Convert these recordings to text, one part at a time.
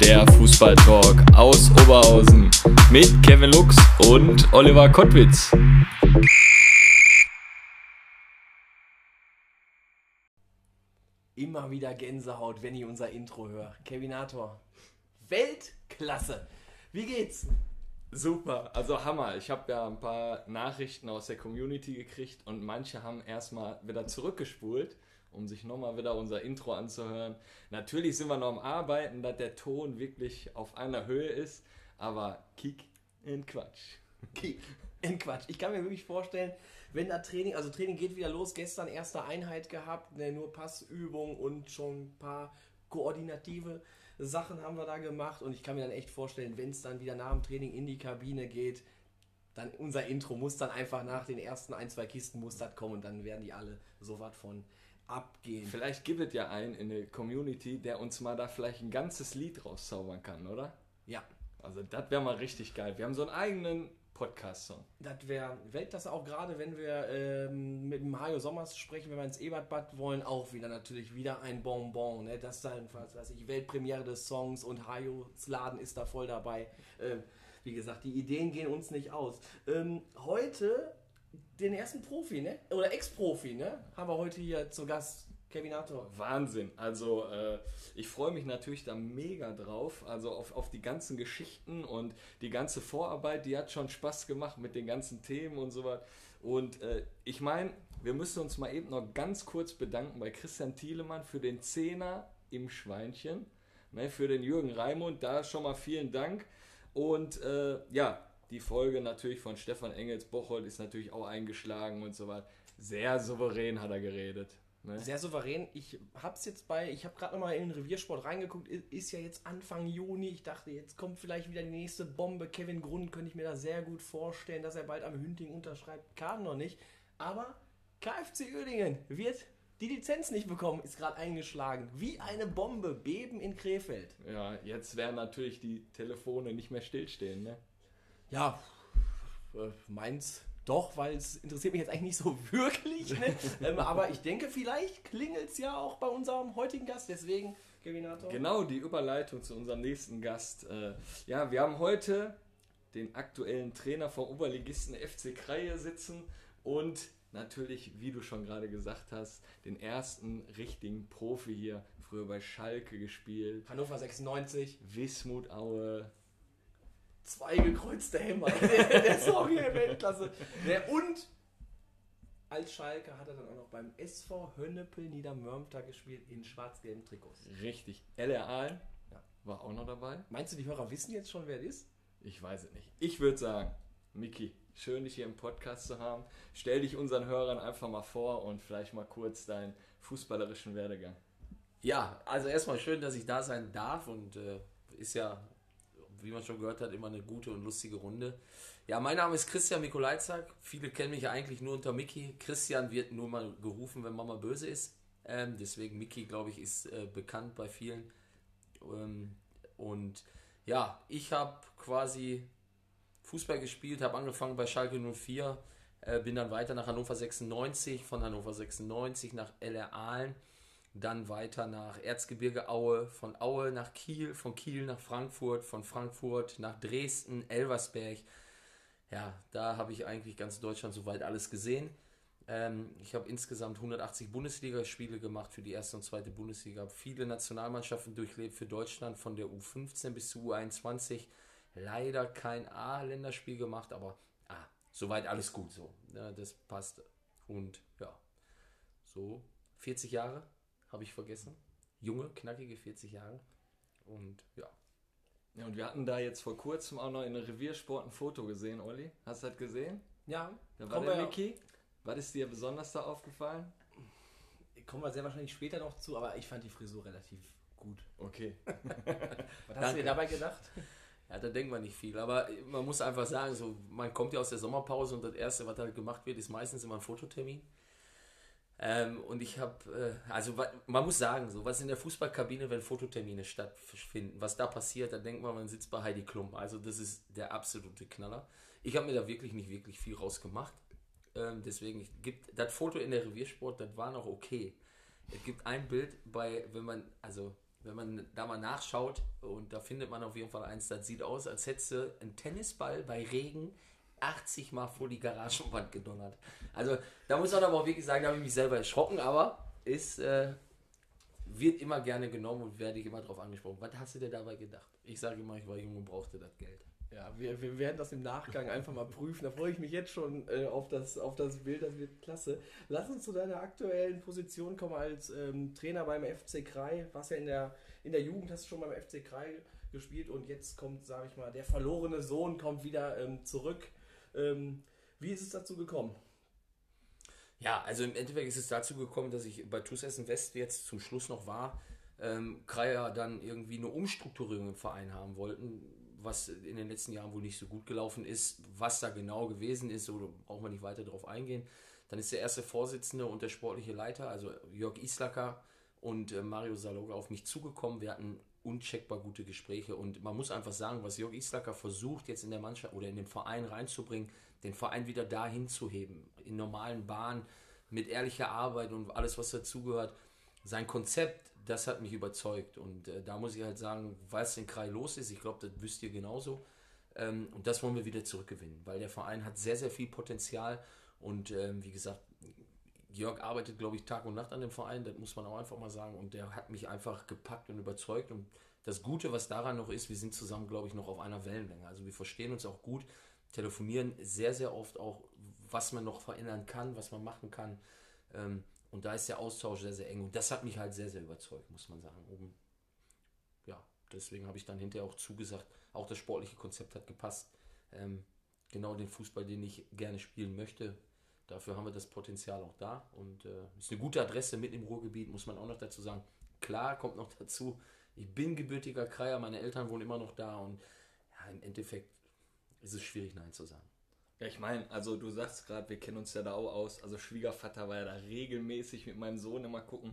der Fußballtalk aus Oberhausen mit Kevin Lux und Oliver Kottwitz. Immer wieder Gänsehaut, wenn ich unser Intro höre. Kevinator. Weltklasse. Wie geht's? Super, also Hammer. Ich habe ja ein paar Nachrichten aus der Community gekriegt und manche haben erstmal wieder zurückgespult, um sich nochmal wieder unser Intro anzuhören. Natürlich sind wir noch am Arbeiten, dass der Ton wirklich auf einer Höhe ist, aber Kick in Quatsch. Kick in Quatsch. Ich kann mir wirklich vorstellen, wenn da Training, also Training geht wieder los, gestern erste Einheit gehabt, ne, nur Passübung und schon ein paar koordinative Sachen haben wir da gemacht und ich kann mir dann echt vorstellen, wenn es dann wieder nach dem Training in die Kabine geht, dann unser Intro muss dann einfach nach den ersten ein, zwei Kisten muss das kommen und dann werden die alle so was von abgehen. Vielleicht gibt es ja einen in der Community, der uns mal da vielleicht ein ganzes Lied rauszaubern kann, oder? Ja, Also das wäre mal richtig geil. Wir haben so einen eigenen Podcast-Song. Das wäre Weltklasse auch gerade, wenn wir ähm, mit dem Hajo Sommers sprechen, wenn wir ins Ebertbad wollen, auch wieder natürlich wieder ein Bonbon. Ne? Das dann, was weiß ich, Weltpremiere des Songs und Hajos Laden ist da voll dabei. Ähm, wie gesagt, die Ideen gehen uns nicht aus. Ähm, heute den ersten Profi, ne? Oder Ex-Profi, ne? Haben wir heute hier zu Gast. Kevinator. Wahnsinn. Also äh, ich freue mich natürlich da mega drauf. Also auf, auf die ganzen Geschichten und die ganze Vorarbeit, die hat schon Spaß gemacht mit den ganzen Themen und so was. Und äh, ich meine, wir müssen uns mal eben noch ganz kurz bedanken bei Christian Thielemann für den Zehner im Schweinchen. Ne, für den Jürgen Raimund, da schon mal vielen Dank. Und äh, ja, die Folge natürlich von Stefan Engels Bocholt ist natürlich auch eingeschlagen und so weiter. Sehr souverän hat er geredet. Ne? Sehr souverän. Ich hab's jetzt bei, ich habe gerade nochmal in den Reviersport reingeguckt, ist ja jetzt Anfang Juni. Ich dachte, jetzt kommt vielleicht wieder die nächste Bombe. Kevin Grund könnte ich mir da sehr gut vorstellen, dass er bald am Hünting unterschreibt. Kam noch nicht. Aber KFC Uerdingen wird die Lizenz nicht bekommen, ist gerade eingeschlagen. Wie eine Bombe. Beben in Krefeld. Ja, jetzt werden natürlich die Telefone nicht mehr stillstehen, ne? Ja, äh, meins doch, weil es interessiert mich jetzt eigentlich nicht so wirklich. Ne? ähm, aber ich denke, vielleicht klingelt es ja auch bei unserem heutigen Gast. Deswegen, Kevinator. Genau, die Überleitung zu unserem nächsten Gast. Äh, ja, wir haben heute den aktuellen Trainer vom Oberligisten FC Kreie sitzen und natürlich, wie du schon gerade gesagt hast, den ersten richtigen Profi hier, früher bei Schalke gespielt, Hannover 96, Wismut Aue. Zwei gekreuzte Hämmer. der, der Song hier, Weltklasse. Der, und als Schalke hat er dann auch noch beim SV Hönnepel Niedermörmter gespielt in schwarz-gelben Trikots. Richtig. LR Aalen Ja. war auch noch dabei. Meinst du, die Hörer wissen jetzt schon, wer das ist? Ich weiß es nicht. Ich würde sagen, Miki, schön dich hier im Podcast zu haben. Stell dich unseren Hörern einfach mal vor und vielleicht mal kurz deinen fußballerischen Werdegang. Ja, also erstmal schön, dass ich da sein darf und äh, ist ja, wie man schon gehört hat, immer eine gute und lustige Runde. Ja, mein Name ist Christian Mikolajczak. Viele kennen mich eigentlich nur unter Mickey. Christian wird nur mal gerufen, wenn Mama böse ist. Ähm, deswegen Mickey, glaube ich, ist äh, bekannt bei vielen. Ähm, und ja, ich habe quasi Fußball gespielt, habe angefangen bei Schalke 04, äh, bin dann weiter nach Hannover 96, von Hannover 96 nach LR Aalen, dann weiter nach Erzgebirge Aue, von Aue nach Kiel, von Kiel nach Frankfurt, von Frankfurt nach Dresden, Elversberg. Ja, da habe ich eigentlich ganz Deutschland soweit alles gesehen. Ähm, ich habe insgesamt 180 Bundesligaspiele gemacht für die erste und zweite Bundesliga, habe viele Nationalmannschaften durchlebt für Deutschland von der U15 bis zur U21. Leider kein A-Länderspiel gemacht, aber ah, soweit alles gut so. Ja, das passt. Und ja, so 40 Jahre habe ich vergessen. Junge, knackige 40 Jahre. Und ja, Ja, und wir hatten da jetzt vor kurzem auch noch in Reviersport ein Foto gesehen, Olli. Hast du das gesehen? Ja, Da war der Miki. Was ist dir besonders da aufgefallen? kommen wir sehr wahrscheinlich später noch zu, aber ich fand die Frisur relativ gut. Okay. Was hast du Danke. dir dabei gedacht? Ja, da denkt man nicht viel. Aber man muss einfach sagen, so, man kommt ja aus der Sommerpause und das Erste, was halt gemacht wird, ist meistens immer ein Fototermin. Ähm, und ich habe, äh, also man muss sagen, so was in der Fußballkabine, wenn Fototermine stattfinden, was da passiert, da denkt man, man sitzt bei Heidi Klum. Also das ist der absolute Knaller. Ich habe mir da wirklich nicht wirklich viel rausgemacht. Ähm, deswegen gibt das Foto in der Reviersport, das war noch okay. Es gibt ein Bild bei, wenn man, also wenn man da mal nachschaut und da findet man auf jeden Fall eins, das sieht aus, als hättest du einen Tennisball bei Regen 80 Mal vor die Garagenwand gedonnert. Also da muss man aber auch wirklich sagen, da habe ich mich selber erschrocken, aber ist, äh, wird immer gerne genommen und werde ich immer darauf angesprochen. Was hast du dir dabei gedacht? Ich sage immer, ich war jung und brauchte das Geld. Ja, wir, wir werden das im Nachgang einfach mal prüfen. Da freue ich mich jetzt schon äh, auf, das, auf das Bild, das wird klasse. Lass uns zu deiner aktuellen Position kommen als ähm, Trainer beim FC Krai. Was ja in der, in der Jugend hast du schon beim FC Krai gespielt und jetzt kommt, sage ich mal, der verlorene Sohn kommt wieder ähm, zurück. Ähm, wie ist es dazu gekommen? Ja, also im Endeffekt ist es dazu gekommen, dass ich bei TuS Essen West jetzt zum Schluss noch war. Ähm, Kreier dann irgendwie eine Umstrukturierung im Verein haben wollten was in den letzten Jahren wohl nicht so gut gelaufen ist, was da genau gewesen ist, oder braucht man nicht weiter darauf eingehen. Dann ist der erste Vorsitzende und der sportliche Leiter, also Jörg Islacker und äh, Mario Saloga auf mich zugekommen. Wir hatten uncheckbar gute Gespräche und man muss einfach sagen, was Jörg Islacker versucht jetzt in der Mannschaft oder in den Verein reinzubringen, den Verein wieder dahin zu heben, in normalen Bahnen, mit ehrlicher Arbeit und alles, was dazugehört. Sein Konzept das hat mich überzeugt. Und äh, da muss ich halt sagen, was in Krai los ist, ich glaube, das wisst ihr genauso. Ähm, und das wollen wir wieder zurückgewinnen, weil der Verein hat sehr, sehr viel Potenzial. Und ähm, wie gesagt, Jörg arbeitet, glaube ich, Tag und Nacht an dem Verein, das muss man auch einfach mal sagen. Und der hat mich einfach gepackt und überzeugt. Und das Gute, was daran noch ist, wir sind zusammen, glaube ich, noch auf einer Wellenlänge. Also wir verstehen uns auch gut, telefonieren sehr, sehr oft auch, was man noch verändern kann, was man machen kann. Ähm, und da ist der Austausch sehr, sehr eng. Und das hat mich halt sehr, sehr überzeugt, muss man sagen. Oben. Ja, deswegen habe ich dann hinterher auch zugesagt, auch das sportliche Konzept hat gepasst. Ähm, genau den Fußball, den ich gerne spielen möchte. Dafür haben wir das Potenzial auch da. Und äh, ist eine gute Adresse mitten im Ruhrgebiet, muss man auch noch dazu sagen. Klar, kommt noch dazu, ich bin gebürtiger Kreier, meine Eltern wohnen immer noch da und ja, im Endeffekt ist es schwierig, Nein zu sagen. Ja, ich meine, also du sagst gerade, wir kennen uns ja da auch aus. Also Schwiegervater war ja da regelmäßig mit meinem Sohn immer gucken.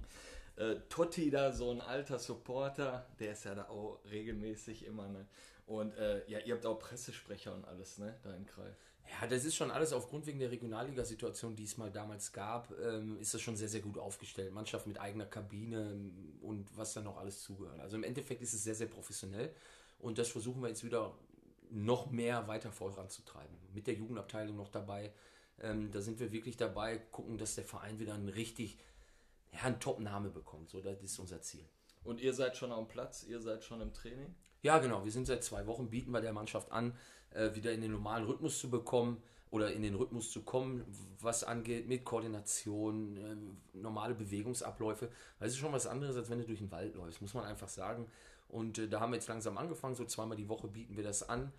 Äh, Totti da, so ein alter Supporter, der ist ja da auch regelmäßig immer, ne? Und äh, ja, ihr habt auch Pressesprecher und alles, ne, da in Kreis. Ja, das ist schon alles aufgrund wegen der Regionalliga-Situation, die es mal damals gab, ähm, ist das schon sehr, sehr gut aufgestellt. Mannschaft mit eigener Kabine und was da noch alles zugehört. Also im Endeffekt ist es sehr, sehr professionell und das versuchen wir jetzt wieder noch mehr weiter voranzutreiben. Mit der Jugendabteilung noch dabei. Ähm, da sind wir wirklich dabei, gucken, dass der Verein wieder einen richtig, ja, einen Top-Name bekommt. So, das ist unser Ziel. Und ihr seid schon am Platz, ihr seid schon im Training? Ja, genau. Wir sind seit zwei Wochen, bieten wir der Mannschaft an, äh, wieder in den normalen Rhythmus zu bekommen oder in den Rhythmus zu kommen, was angeht mit Koordination, äh, normale Bewegungsabläufe. Das ist schon was anderes, als wenn du durch den Wald läufst, muss man einfach sagen. Und äh, da haben wir jetzt langsam angefangen, so zweimal die Woche bieten wir das an.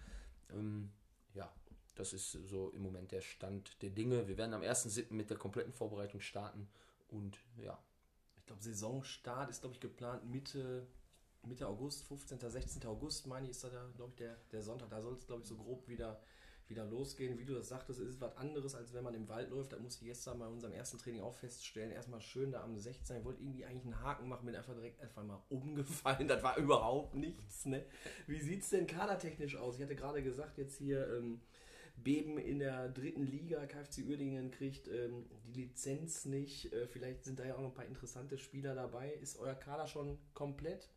Ähm, ja, das ist so im Moment der Stand der Dinge. Wir werden am 1.7. mit der kompletten Vorbereitung starten und ja. Ich glaube, Saisonstart ist, glaube ich, geplant Mitte, Mitte August, 15., 16. August, meine ich, ist da, glaube ich, der, der Sonntag. Da soll es, glaube ich, so grob wieder wieder losgehen. Wie du das sagtest, ist es was anderes, als wenn man im Wald läuft. Da muss ich gestern bei unserem ersten Training auch feststellen. Erstmal schön da am 16. Ich wollte irgendwie eigentlich einen Haken machen, bin einfach direkt einfach mal umgefallen. Das war überhaupt nichts. Ne? Wie sieht es denn kadertechnisch aus? Ich hatte gerade gesagt, jetzt hier. Ähm, Beben in der dritten Liga, KFC Uerdingen kriegt ähm, die Lizenz nicht. Äh, vielleicht sind da ja auch noch ein paar interessante Spieler dabei. Ist euer Kader schon komplett?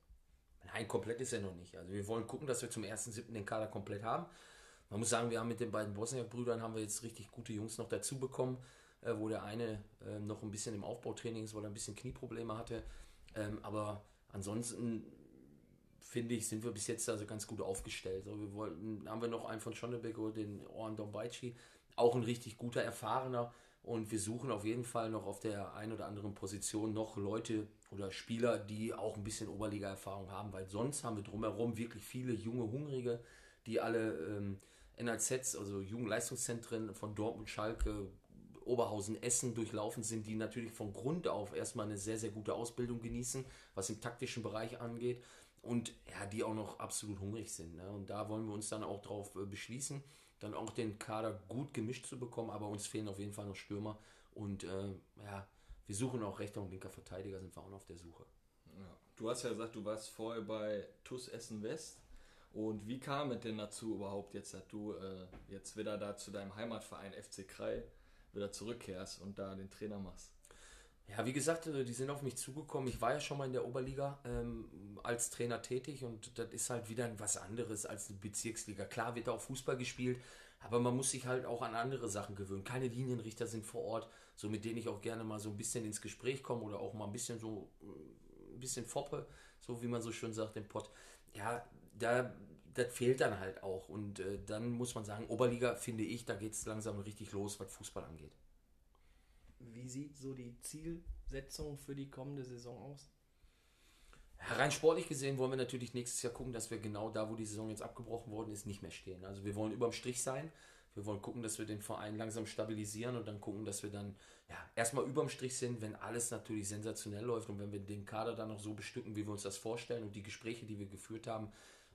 Nein, komplett ist er noch nicht. Also wir wollen gucken, dass wir zum 1.7. den Kader komplett haben. Man muss sagen, wir haben mit den beiden Bosniak-Brüdern haben wir jetzt richtig gute Jungs noch dazu bekommen, äh, wo der eine äh, noch ein bisschen im Aufbautraining ist, weil er ein bisschen Knieprobleme hatte. Ähm, aber ansonsten finde ich, sind wir bis jetzt also ganz gut aufgestellt. Also wir wollten, haben wir noch einen von Schonnebeck den Oran Dombaichi, auch ein richtig guter, erfahrener. Und wir suchen auf jeden Fall noch auf der einen oder anderen Position noch Leute oder Spieler, die auch ein bisschen Oberliga-Erfahrung haben, weil sonst haben wir drumherum wirklich viele junge, hungrige, die alle ähm, NLZs, also Jugendleistungszentren von Dortmund, Schalke, Oberhausen, Essen durchlaufen sind, die natürlich von Grund auf erstmal eine sehr, sehr gute Ausbildung genießen, was im taktischen Bereich angeht. und ja, die auch noch absolut hungrig sind. Ne? Und da wollen wir uns dann auch drauf äh, beschließen, dann auch den Kader gut gemischt zu bekommen, aber uns fehlen auf jeden Fall noch Stürmer und äh, ja, wir suchen auch rechter und linker Verteidiger, sind wir auch noch auf der Suche. Ja. Du hast ja gesagt, du warst vorher bei TUS Essen West. Und wie kam es denn dazu überhaupt jetzt, dass du äh, jetzt wieder da zu deinem Heimatverein FC Krei wieder zurückkehrst und da den Trainer machst? Ja, wie gesagt, äh, die sind auf mich zugekommen. Ich war ja schon mal in der Oberliga ähm, als Trainer tätig und das ist halt wieder was anderes als eine Bezirksliga. Klar wird da auch Fußball gespielt, aber man muss sich halt auch an andere Sachen gewöhnen. Keine Linienrichter sind vor Ort, so mit denen ich auch gerne mal so ein bisschen ins Gespräch komme oder auch mal ein bisschen so ein bisschen foppe, so wie man so schön sagt im Pott. Ja, da das fehlt dann halt auch und äh, dann muss man sagen, Oberliga finde ich, da geht es langsam richtig los, was Fußball angeht. Wie sieht so die Zielsetzung für die kommende Saison aus? Rein sportlich gesehen wollen wir natürlich nächstes Jahr gucken, dass wir genau da, wo die Saison jetzt abgebrochen worden ist, nicht mehr stehen. Also wir wollen überm Strich sein. Wir wollen gucken, dass wir den Verein langsam stabilisieren und dann gucken, dass wir dann ja, erstmal überm Strich sind, wenn alles natürlich sensationell läuft und wenn wir den Kader dann noch so bestücken, wie wir uns das vorstellen und die Gespräche, die wir geführt haben,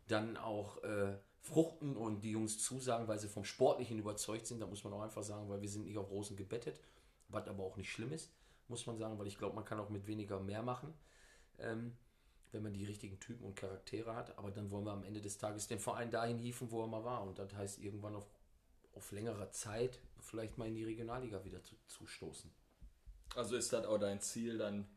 dann auch äh, fruchten und die Jungs zusagen, weil sie vom Sportlichen überzeugt sind. Da muss man auch einfach sagen, weil wir sind nicht auf Rosen gebettet, was aber auch nicht schlimm ist, muss man sagen, weil ich glaube, man kann auch mit weniger mehr machen. Ähm, wenn man die richtigen Typen und Charaktere hat. Aber dann wollen wir am Ende des Tages den Verein dahin hieven, wo er mal war. Und das heißt, irgendwann auf, auf längere Zeit vielleicht mal in die Regionalliga wieder zu, zu stoßen. Also ist das auch dein Ziel, dann,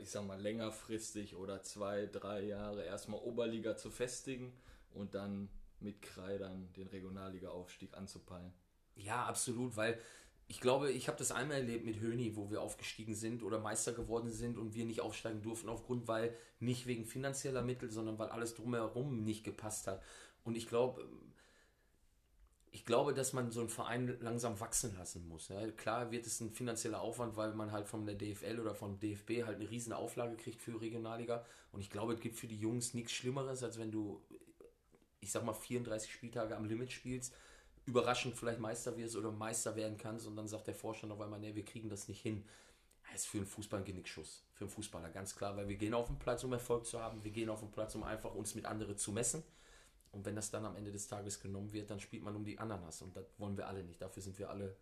ich sag mal, längerfristig oder zwei, drei Jahre erstmal Oberliga zu festigen und dann mit Krei dann den Regionalliga-Aufstieg anzupeilen? Ja, absolut, weil ich glaube, ich habe das einmal erlebt mit Höni, wo wir aufgestiegen sind oder Meister geworden sind und wir nicht aufsteigen durften aufgrund, weil nicht wegen finanzieller Mittel, sondern weil alles drumherum nicht gepasst hat. Und ich glaube, ich glaube, dass man so einen Verein langsam wachsen lassen muss. Ja. Klar wird es ein finanzieller Aufwand, weil man halt von der DFL oder vom DFB halt eine riesen Auflage kriegt für Regionalliga. Und ich glaube, es gibt für die Jungs nichts Schlimmeres, als wenn du, ich sag mal, 34 Spieltage am Limit spielst überraschend vielleicht Meister wirst oder Meister werden kannst und dann sagt der Vorstand auf einmal, nee, wir kriegen das nicht hin. Das ist für einen Fußball ein Genickschuss. Für einen Fußballer ganz klar, weil wir gehen auf den Platz, um Erfolg zu haben. Wir gehen auf den Platz, um einfach uns mit anderen zu messen. Und wenn das dann am Ende des Tages genommen wird, dann spielt man um die Ananas. Und das wollen wir alle nicht. Dafür sind wir alle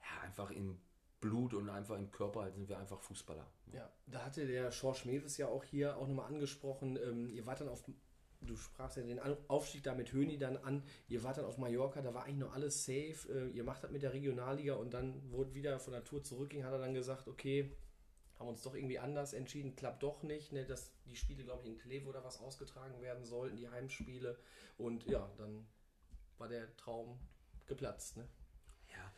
ja, einfach im Blut und einfach im Körper halt sind wir einfach Fußballer. Ja, da hatte der Schorsch Mewes ja auch hier auch nochmal angesprochen. Ähm, ihr wart dann auf du sprachst ja den Aufstieg da mit Höni dann an. Ihr wart dann auf Mallorca, da war eigentlich noch alles safe. Äh, ihr macht das mit der Regionalliga und dann wurde wieder von der Tour zurückging, hat er dann gesagt, okay, haben uns doch irgendwie anders entschieden, klappt doch nicht, ne, dass die Spiele, glaube ich, in Kleve oder was ausgetragen werden sollten, die Heimspiele. Und ja, dann war der Traum geplatzt. Ne? Ja.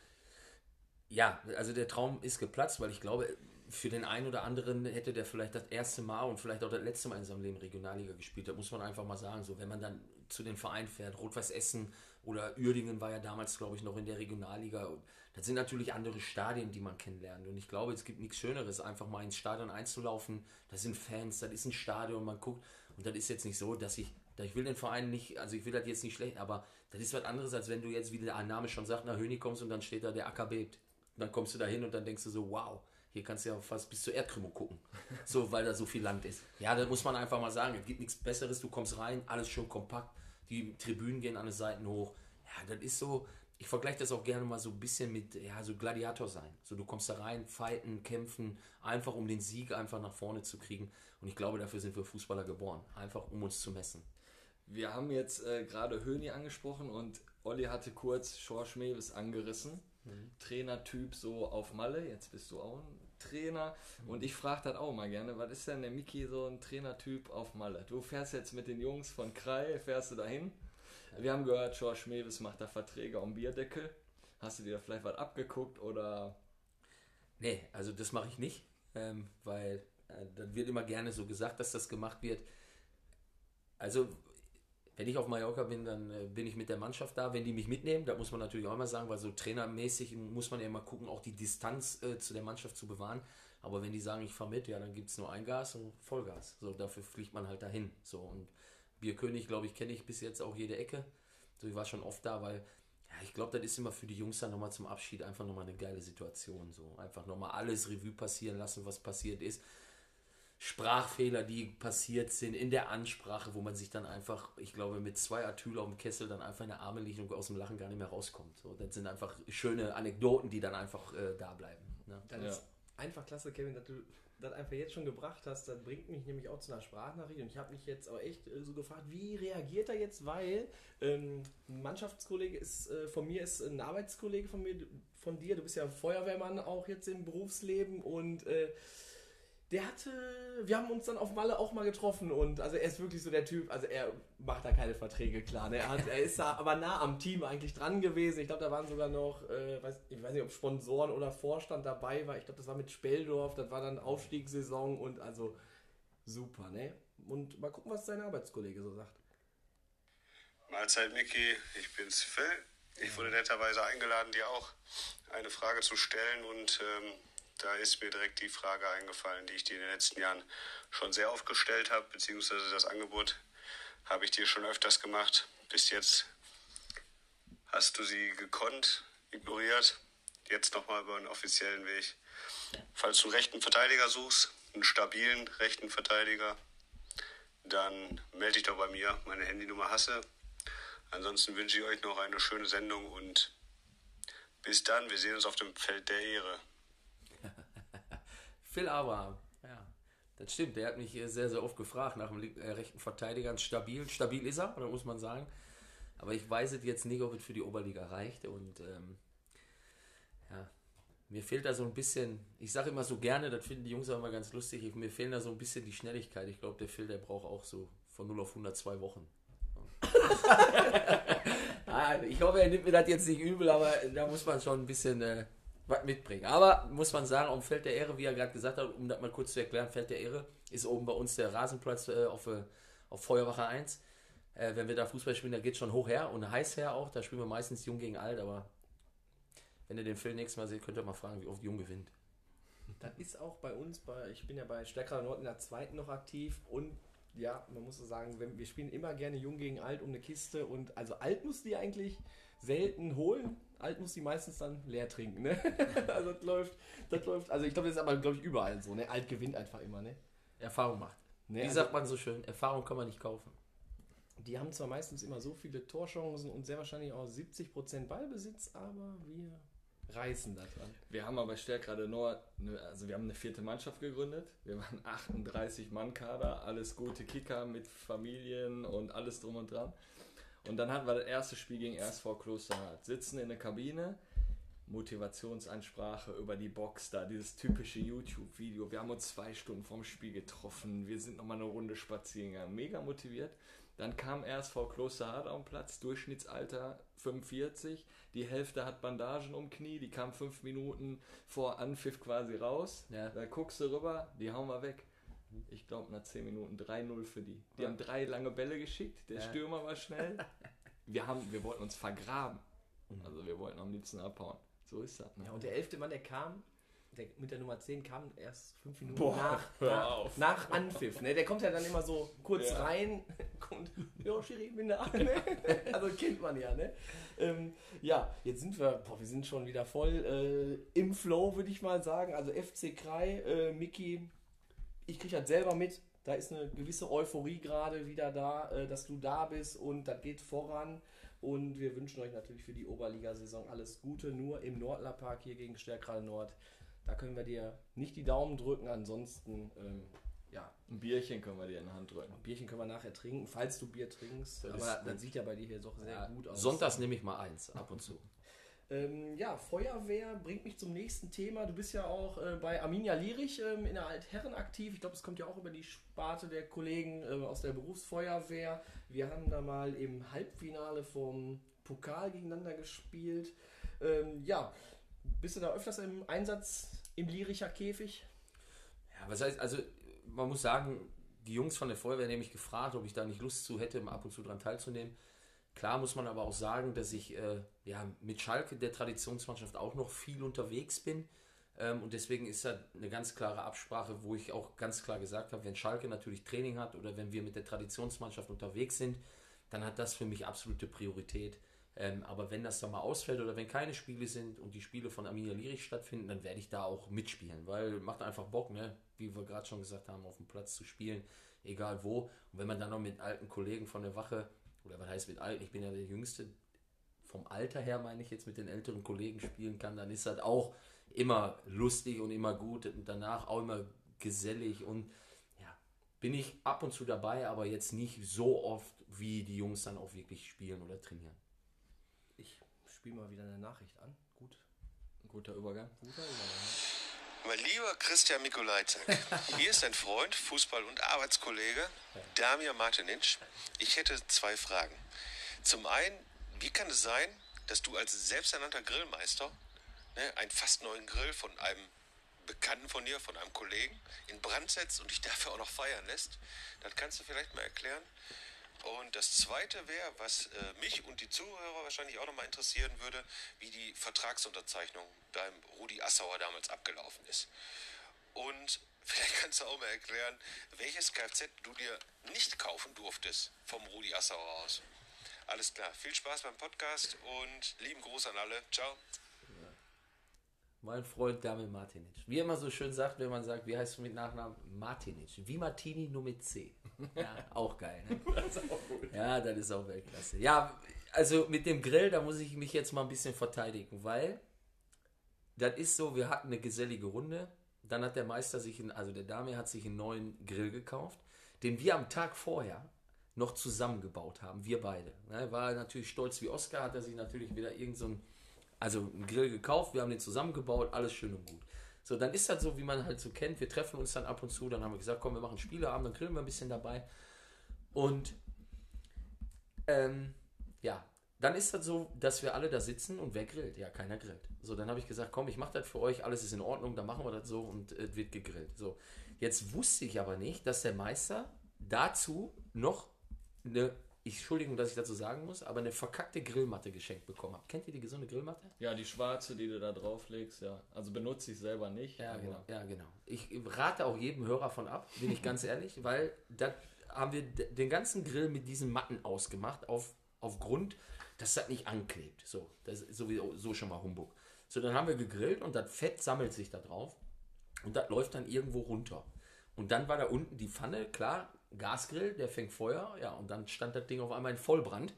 ja, also der Traum ist geplatzt, weil ich glaube, für den einen oder anderen hätte der vielleicht das erste Mal und vielleicht auch das letzte Mal in seinem Leben Regionalliga gespielt. Da muss man einfach mal sagen, so wenn man dann zu den Vereinen fährt, Rot-Weiß Essen oder Uerdingen war ja damals, glaube ich, noch in der Regionalliga. Das sind natürlich andere Stadien, die man kennenlernt. Und ich glaube, es gibt nichts Schöneres, einfach mal ins Stadion einzulaufen. Da sind Fans, das ist ein Stadion, man guckt. Und das ist jetzt nicht so, dass ich, ich will den Verein nicht, also ich will das jetzt nicht schlecht, aber das ist was anderes, als wenn du jetzt, wie der Name schon sagt, nach Hönig kommst und dann steht da der Acker bebt. Und dann kommst du da hin und dann denkst du so, wow, hier kannst du ja fast bis zur Erdkrümmung gucken. So, weil da so viel Land ist. Ja, da muss man einfach mal sagen, es gibt nichts Besseres. Du kommst rein, alles schön kompakt. Die Tribünen gehen an den Seiten hoch. Ja, das ist so, ich vergleiche das auch gerne mal so ein bisschen mit, ja, so Gladiator sein. So, du kommst da rein, fighten, kämpfen, einfach um den Sieg einfach nach vorne zu kriegen. Und ich glaube, dafür sind wir Fußballer geboren. Einfach um uns zu messen. Wir haben jetzt äh, gerade Höni angesprochen und Olli hatte kurz Schorsch Mewes angerissen. Mhm. Trainertyp so auf Malle. Jetzt bist du auch ein Trainer. Und ich frage dann auch mal gerne, was ist denn der Miki so ein Trainertyp auf Malle? Du fährst jetzt mit den Jungs von Krei, fährst du dahin. Wir haben gehört, George Mewes macht da Verträge um Bierdeckel. Hast du dir da vielleicht was abgeguckt oder? Nee, also das mache ich nicht, ähm, weil äh, dann wird immer gerne so gesagt, dass das gemacht wird. Also wenn ich auf Mallorca bin, dann äh, bin ich mit der Mannschaft da, wenn die mich mitnehmen, da muss man natürlich auch immer sagen, weil so trainermäßig muss man ja immer gucken, auch die Distanz äh, zu der Mannschaft zu bewahren. Aber wenn die sagen, ich fahre mit, ja, dann gibt es nur ein Gas und Vollgas. So, dafür fliegt man halt dahin. So, und Bierkönig, glaube ich, kenne ich bis jetzt auch jede Ecke. So, ich war schon oft da, weil, ja, ich glaube, das ist immer für die Jungs dann nochmal zum Abschied einfach nochmal eine geile Situation. So, einfach nochmal alles Revue passieren lassen, was passiert ist Sprachfehler, die passiert sind in der Ansprache, wo man sich dann einfach, ich glaube, mit zwei Atyl auf dem Kessel dann einfach in der Arme liegt und aus dem Lachen gar nicht mehr rauskommt. So, das sind einfach schöne Anekdoten, die dann einfach äh, da bleiben. Ne? Das Ja. ist einfach klasse, Kevin, dass du das einfach jetzt schon gebracht hast. Das bringt mich nämlich auch zu einer Sprachnachricht. Und ich habe mich jetzt auch echt äh, so gefragt, wie reagiert er jetzt? Weil ähm, ein Mannschaftskollege ist äh, von mir, ist ein Arbeitskollege von mir, von dir. Du bist ja Feuerwehrmann auch jetzt im Berufsleben und äh, der hatte, wir haben uns dann auf Malle auch mal getroffen und also er ist wirklich so der Typ, also er macht da keine Verträge klar. Ne? Er, hat, er ist da aber nah am Team eigentlich dran gewesen. Ich glaube, da waren sogar noch, äh, weiß, ich weiß nicht, ob Sponsoren oder Vorstand dabei war. Ich glaube, das war mit Speldorf, das war dann Aufstiegssaison und also super, ne? Und mal gucken, was sein Arbeitskollege so sagt. Mahlzeit, Niki. Ich bin's, Phil. Ich wurde netterweise eingeladen, dir auch eine Frage zu stellen und ähm, da ist mir direkt die Frage eingefallen, die ich dir in den letzten Jahren schon sehr oft gestellt habe, beziehungsweise das Angebot habe ich dir schon öfters gemacht. Bis jetzt hast du sie gekonnt, ignoriert. Jetzt nochmal über einen offiziellen Weg. Falls du einen rechten Verteidiger suchst, einen stabilen rechten Verteidiger, dann melde dich doch bei mir. Meine Handynummer hasse. Ansonsten wünsche ich euch noch eine schöne Sendung und bis dann. Wir sehen uns auf dem Feld der Ehre. Phil Abraham, ja. Das stimmt, der hat mich äh, sehr, sehr oft gefragt nach dem äh, rechten Verteidiger. Stabil, stabil ist er, oder muss man sagen. Aber ich weiß es jetzt nicht, ob es für die Oberliga reicht. Und ähm, ja, mir fehlt da so ein bisschen, ich sage immer so gerne, das finden die Jungs auch immer ganz lustig, mir fehlen da so ein bisschen die Schnelligkeit. Ich glaube, der Phil, der braucht auch so von 0 auf 100 zwei Wochen. Ah, ich hoffe, er nimmt mir das jetzt nicht übel, aber da muss man schon ein bisschen äh, was mitbringen. Aber muss man sagen, dem Feld der Ehre, wie er gerade gesagt hat, um das mal kurz zu erklären, Feld der Ehre ist oben bei uns der Rasenplatz äh, auf, äh, auf Feuerwache 1. Äh, wenn wir da Fußball spielen, da geht es schon hoch her und heiß her auch. Da spielen wir meistens Jung gegen Alt, aber wenn ihr den Phil nächstes Mal seht, könnt ihr mal fragen, wie oft Jung gewinnt. Das ist auch bei uns, bei, ich bin ja bei Stärkerer Nord in der zweiten noch aktiv und ja, man muss so sagen, wenn, wir spielen immer gerne Jung gegen Alt um eine Kiste und also Alt muss die eigentlich selten holen. Alt muss die meistens dann leer trinken, ne? also das läuft, das läuft, also ich glaube, das ist aber, glaube ich, überall so, ne? Alt gewinnt einfach immer, ne? Erfahrung macht. ne? Wie also, sagt man so schön, Erfahrung kann man nicht kaufen. die haben zwar meistens immer so viele Torchancen und sehr wahrscheinlich auch 70% Ballbesitz, aber wir reißen das an. Wir haben aber Stärkrade Nord, ne, also wir haben eine vierte Mannschaft gegründet. Wir waren 38 Mann Kader, alles gute Kicker mit Familien und alles drum und dran. Und dann hatten wir das erste Spiel gegen RSV Klosterhardt. Sitzen in der Kabine, Motivationsansprache über die Box da, dieses typische YouTube-Video. Wir haben uns zwei Stunden vorm Spiel getroffen. Wir sind nochmal eine Runde spazieren gegangen. Mega motiviert. Dann kam RSV Klosterhardt auf den Platz, Durchschnittsalter 45. Die Hälfte hat Bandagen um Knie, die kam fünf Minuten vor Anpfiff quasi raus. Ja. Da guckst du rüber, die hauen wir weg. Ich glaube nach 10 Minuten 3-0 für die. Die Ja. haben drei lange Bälle geschickt, der Ja. Stürmer war schnell. Wir, haben, wir wollten uns vergraben. Also wir wollten am liebsten abhauen. So ist das. Ne? Ja, und der elfte Mann, der kam, der mit der Nummer 10 kam erst fünf Minuten Boah, nach, nach, nach Anpfiff. Ne? Der kommt ja dann immer so kurz Ja. rein, kommt, ja, Schiri, bin da. Ne? Also kennt man ja, ne? Ähm, ja, jetzt sind wir, boah, wir sind schon wieder voll äh, im Flow, würde ich mal sagen. Also FC Krei, äh, Miki, ich kriege das selber mit. Da ist eine gewisse Euphorie gerade wieder da, äh, dass du da bist und das geht voran. Und wir wünschen euch natürlich für die Oberligasaison alles Gute. Nur im Nordlerpark hier gegen Stärkrade Nord. Da können wir dir nicht die Daumen drücken. Ansonsten, ähm, ja, Ein Bierchen können wir dir in die Hand drücken. ein Bierchen können wir nachher trinken, falls du Bier trinkst. Das Aber das, sieht ja bei dir hier doch sehr Ja, gut aus. Sonntags nehme ich mal eins, ab und zu. Ähm, ja, Feuerwehr bringt mich zum nächsten Thema. Du bist ja auch äh, bei Arminia Lierich ähm, in der Altherren aktiv. Ich glaube, es kommt ja auch über die Sparte der Kollegen äh, aus der Berufsfeuerwehr. Wir haben da mal im Halbfinale vom Pokal gegeneinander gespielt. Ähm, ja, bist du da öfters im Einsatz im Liericher Käfig? Ja, was heißt, also man muss sagen, die Jungs von der Feuerwehr haben mich gefragt, ob ich da nicht Lust zu hätte, ab und zu dran teilzunehmen. Klar muss man aber auch sagen, dass ich äh, ja, mit Schalke, der Traditionsmannschaft, auch noch viel unterwegs bin. Ähm, und deswegen ist da eine ganz klare Absprache, wo ich auch ganz klar gesagt habe, wenn Schalke natürlich Training hat oder wenn wir mit der Traditionsmannschaft unterwegs sind, dann hat das für mich absolute Priorität. Ähm, aber wenn das dann mal ausfällt oder wenn keine Spiele sind und die Spiele von Arminia Lierich stattfinden, dann werde ich da auch mitspielen, weil macht einfach Bock, ne? wie wir gerade schon gesagt haben, auf dem Platz zu spielen, egal wo. Und wenn man dann noch mit alten Kollegen von der Wache, oder was heißt mit alten, ich bin ja der Jüngste, vom Alter her meine ich jetzt mit den älteren Kollegen spielen kann, dann ist das auch immer lustig und immer gut und danach auch immer gesellig und ja, bin ich ab und zu dabei, aber jetzt nicht so oft, wie die Jungs dann auch wirklich spielen oder trainieren. Ich spiele mal wieder eine Nachricht an. Gut. Guter Übergang. Guter Übergang. Mein lieber Christian Mikolajczak, hier ist dein Freund, Fußball- und Arbeitskollege Damir Martinic. Ich hätte zwei Fragen. Zum einen, wie kann es sein, dass du als selbsternannter Grillmeister ne, einen fast neuen Grill von einem Bekannten von dir, von einem Kollegen, in Brand setzt und dich dafür auch noch feiern lässt? Das kannst du vielleicht mal erklären. Und das Zweite wäre, was äh, mich und die Zuhörer wahrscheinlich auch nochmal interessieren würde, wie die Vertragsunterzeichnung beim Rudi Assauer damals abgelaufen ist. Und vielleicht kannst du auch mal erklären, welches Kfz du dir nicht kaufen durftest vom Rudi Assauer aus. Alles klar, viel Spaß beim Podcast und lieben Gruß an alle. Ciao. Mein Freund Damir Martinic. Wie er immer so schön sagt, wenn man sagt, wie heißt du mit Nachnamen? Martinic. Wie Martini, nur mit C. Ja, auch geil. Ne? Das ist auch. Ja, das ist auch Weltklasse. Ja, also mit dem Grill, da muss ich mich jetzt mal ein bisschen verteidigen, weil das ist so, wir hatten eine gesellige Runde. Dann hat der Meister sich, in, also der Dame hat sich einen neuen Grill gekauft, den wir am Tag vorher noch zusammengebaut haben, wir beide. Ne, war natürlich stolz wie Oscar, hat er sich natürlich wieder irgend so also einen Grill gekauft, wir haben den zusammengebaut, alles schön und gut. So, dann ist das so, wie man halt so kennt, wir treffen uns dann ab und zu, dann haben wir gesagt, komm, wir machen Spieleabend, dann grillen wir ein bisschen dabei. Und ähm, ja, dann ist das so, dass wir alle da sitzen und wer grillt? Ja, keiner grillt. So, dann habe ich gesagt, komm, ich mache das für euch, alles ist in Ordnung, dann machen wir das so und es wird gegrillt. So, jetzt wusste ich aber nicht, dass der Meister dazu noch eine, ich Entschuldigung, dass ich dazu sagen muss, aber eine verkackte Grillmatte geschenkt bekommen habe. Kennt ihr die gesunde Grillmatte? Ja, die schwarze, die du da drauflegst, ja. Also benutze ich selber nicht. Ja, genau. Ja, genau. Ich rate auch jedem Hörer von ab, bin ich ganz ehrlich, weil da haben wir den ganzen Grill mit diesen Matten ausgemacht, auf, aufgrund, dass das nicht anklebt. So, das ist sowieso so schon mal Humbug. So, dann haben wir gegrillt und das Fett sammelt sich da drauf und das läuft dann irgendwo runter. Und dann war da unten die Pfanne, klar, Gasgrill, der fängt Feuer, ja, und dann stand das Ding auf einmal in Vollbrand.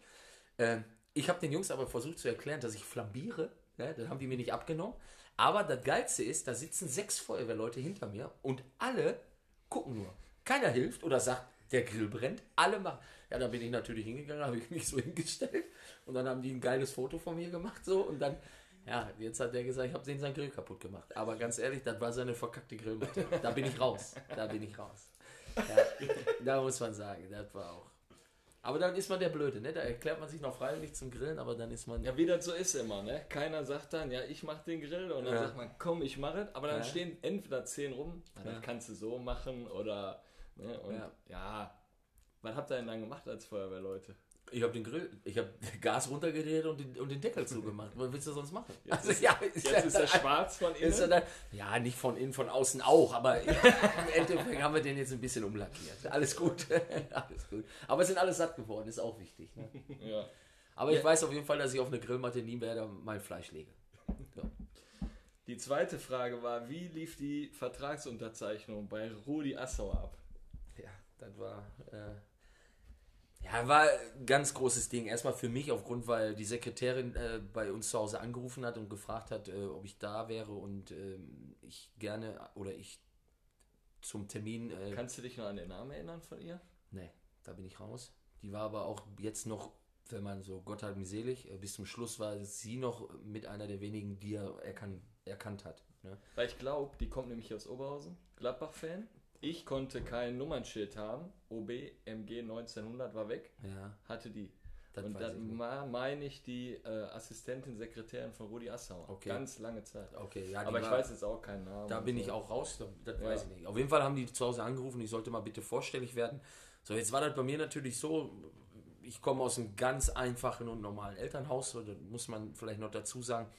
Ähm, ich habe den Jungs aber versucht zu erklären, dass ich flambiere. Ne? Das haben die mir nicht abgenommen. Aber das Geilste ist, da sitzen sechs Feuerwehrleute hinter mir und alle gucken nur. Keiner hilft oder sagt, der Grill brennt. Alle machen. Ja, da bin ich natürlich hingegangen, habe ich mich so hingestellt und dann haben die ein geiles Foto von mir gemacht so und dann, ja, jetzt hat der gesagt, ich habe den seinen Grill kaputt gemacht. Aber ganz ehrlich, das war seine verkackte Grillmatte. Da bin ich raus. Da bin ich raus. Ja, da muss man sagen, das war auch. Aber dann ist man der Blöde, ne? Da erklärt man sich noch freiwillig zum Grillen, aber dann ist man. Ja, wie das so ist immer, ne? Keiner sagt dann, ja, ich mach den Grill und dann Ja. sagt man, komm, ich mache es, aber dann Ja. stehen entweder zehn rum, Ja. das kannst du so machen oder, ne? Und Ja. ja. was habt ihr denn dann gemacht als Feuerwehrleute? Ich habe den Grill, ich habe Gas runtergedreht und den, und den Deckel zugemacht. Was willst du sonst machen? Jetzt Also, ist, ja, jetzt ist er schwarz von innen. Ist er dann, ja, nicht von innen, von außen auch, aber im Endeffekt haben wir den jetzt ein bisschen umlackiert. Alles gut. alles gut. Aber es sind alle satt geworden, ist auch wichtig. Ne? ja. Aber ich weiß auf jeden Fall, dass ich auf eine Grillmatte nie mehr mein Fleisch lege. Ja. Die zweite Frage war, wie lief die Vertragsunterzeichnung bei Rudi Assauer ab? Ja, das war. Äh, ja, war ein ganz großes Ding. Erstmal für mich aufgrund, weil die Sekretärin äh, bei uns zu Hause angerufen hat und gefragt hat, äh, ob ich da wäre und ähm, ich gerne oder ich zum Termin. Äh, Kannst du dich noch an den Namen erinnern von ihr? nee, da bin ich raus. Die war aber auch jetzt noch, wenn man so Gott hat mich selig, äh, bis zum Schluss war sie noch mit einer der wenigen, die er erkan erkannt hat. Ne? Weil ich glaube, die kommt nämlich aus Oberhausen, Gladbach-Fan. Ich konnte kein Nummernschild haben. OB MG 1900 war weg, Ja, hatte die. das und ich dann meine ich, die äh, Assistentin, Sekretärin von Rudi Assauer. Okay. Ganz lange Zeit. Okay, ja, Aber ich war- weiß jetzt auch keinen Namen. Da bin so. ich auch raus, das, das Ja. weiß ich nicht. Auf jeden Fall haben die zu Hause angerufen, ich sollte mal bitte vorstellig werden. So, jetzt war das bei mir natürlich so, ich komme aus einem ganz einfachen und normalen Elternhaus, so, das muss man vielleicht noch dazu sagen.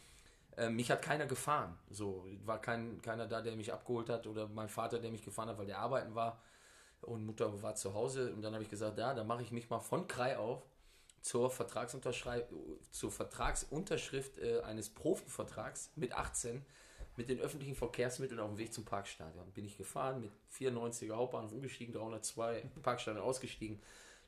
Äh, mich hat keiner gefahren. So, war kein, keiner da, der mich abgeholt hat oder mein Vater, der mich gefahren hat, weil der arbeiten war und Mutter war zu Hause. Und dann habe ich gesagt, ja, dann mache ich mich mal von Krei auf zur, Vertragsunterschrei zur Vertragsunterschrift äh, eines Profivertrags mit 18 mit den öffentlichen Verkehrsmitteln auf dem Weg zum Parkstadion. Bin ich gefahren mit 94er Hauptbahnhof umgestiegen, 302 Parkstadion ausgestiegen.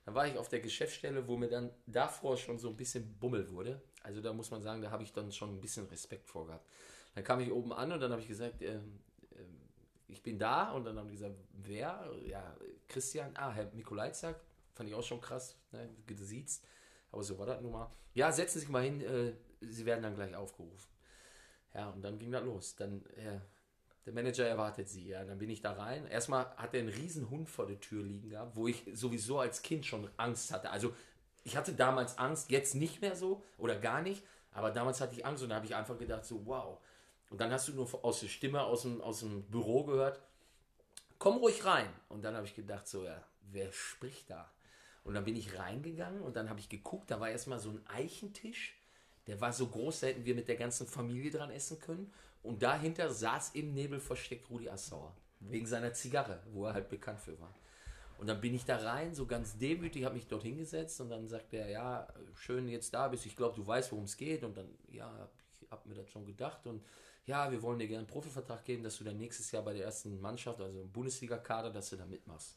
Dann war ich auf der Geschäftsstelle, wo mir dann davor schon so ein bisschen Bummel wurde. Also da muss man sagen, da habe ich dann schon ein bisschen Respekt vor gehabt. Dann kam ich oben an und dann habe ich gesagt, ähm, ähm, ich bin da. Und dann haben die gesagt, wer? Ja, Christian, ah, Herr Mikolajzak. Fand ich auch schon krass, ne, gesiezt. Aber so war das nun mal. Ja, setzen Sie sich mal hin, äh, Sie werden dann gleich aufgerufen. Ja, und dann ging das los. Dann, äh, der Manager erwartet sie. Ja, dann bin ich da rein. Erstmal hat er einen riesen Hund vor der Tür liegen gehabt, wo ich sowieso als Kind schon Angst hatte. Also ich hatte damals Angst, jetzt nicht mehr so oder gar nicht. Aber damals hatte ich Angst und da habe ich einfach gedacht, so wow. Und dann hast du nur aus der Stimme aus dem, aus dem Büro gehört, komm ruhig rein. Und dann habe ich gedacht, so ja, wer spricht da? Und dann bin ich reingegangen und dann habe ich geguckt, da war erstmal so ein Eichentisch der war so groß, da hätten wir mit der ganzen Familie dran essen können. Und dahinter saß im Nebel versteckt Rudi Assauer. Wegen seiner Zigarre, wo er halt bekannt für war. Und dann bin ich da rein, so ganz demütig, habe mich dort hingesetzt und dann sagt er, ja, schön jetzt da bist, ich glaube, du weißt, worum es geht. Und dann, ja, ich habe mir das schon gedacht und ja, wir wollen dir gerne einen Profivertrag geben, dass du dann nächstes Jahr bei der ersten Mannschaft, also im Bundesliga-Kader, dass du da mitmachst.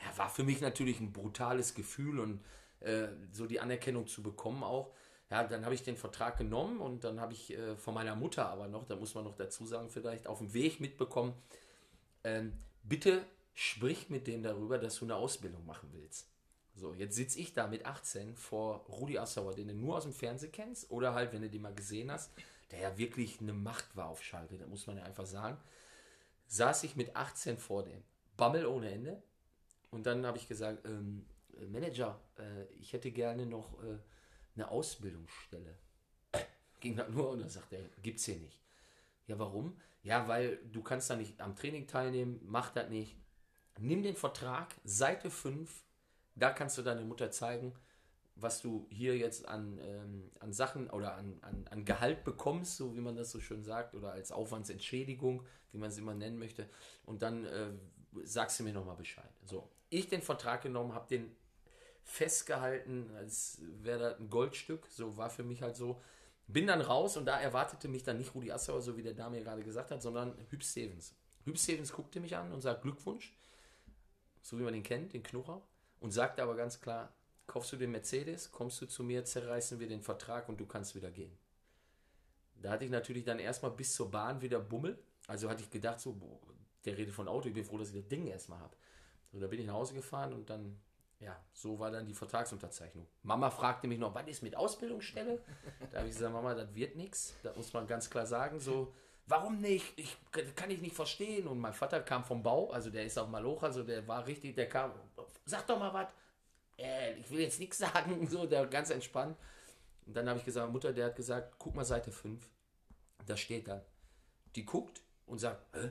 Ja, war für mich natürlich ein brutales Gefühl und äh, so die Anerkennung zu bekommen auch ja, dann habe ich den Vertrag genommen und dann habe ich äh, von meiner Mutter aber noch, da muss man noch dazu sagen, vielleicht auf dem Weg mitbekommen, ähm, bitte sprich mit denen darüber, dass du eine Ausbildung machen willst. So, jetzt sitze ich da mit 18 vor Rudi Assauer, den du nur aus dem Fernsehen kennst oder halt, wenn du den mal gesehen hast, der ja wirklich eine Macht war auf Schalke, da muss man ja einfach sagen, saß ich mit 18 vor dem. Bammel ohne Ende. Und dann habe ich gesagt, ähm, Manager, äh, ich hätte gerne noch... Äh, eine Ausbildungsstelle. Ging das nur und dann sagt er, gibt's hier nicht. Ja, warum? Ja, weil du kannst da nicht am Training teilnehmen, mach das nicht. Nimm den Vertrag, Seite 5, da kannst du deine Mutter zeigen, was du hier jetzt an, ähm, an Sachen oder an, an, an Gehalt bekommst, so wie man das so schön sagt, oder als Aufwandsentschädigung, wie man es immer nennen möchte. Und dann äh, sagst du mir nochmal Bescheid. So, ich den Vertrag genommen, habe den festgehalten, als wäre das ein Goldstück. So war für mich halt so. Bin dann raus und da erwartete mich dann nicht Rudi Assauer, so wie der Dame gerade gesagt hat, sondern Hüb Stevens. Hüb Stevens guckte mich an und sagt Glückwunsch, so wie man den kennt, den Knurrer, und sagte aber ganz klar, kaufst du den Mercedes, kommst du zu mir, zerreißen wir den Vertrag und du kannst wieder gehen. Da hatte ich natürlich dann erstmal bis zur Bahn wieder Bummel. Also hatte ich gedacht, so, boah, der redet von Auto, ich bin froh, dass ich das Ding erstmal habe. So, da bin ich nach Hause gefahren und dann ja, so war dann die Vertragsunterzeichnung. Mama fragte mich noch, wann ist mit Ausbildungsstelle? Da habe ich gesagt, Mama, das wird nichts. Da muss man ganz klar sagen, so, warum nicht? Ich, kann ich nicht verstehen. Und mein Vater kam vom Bau, also der ist auf Maloch, also der war richtig, der kam, sag doch mal was. Äh, ich will jetzt nichts sagen, so, der ganz entspannt. Und dann habe ich gesagt, Mutter, der hat gesagt, guck mal Seite 5. Da steht dann. Die guckt und sagt, Hä?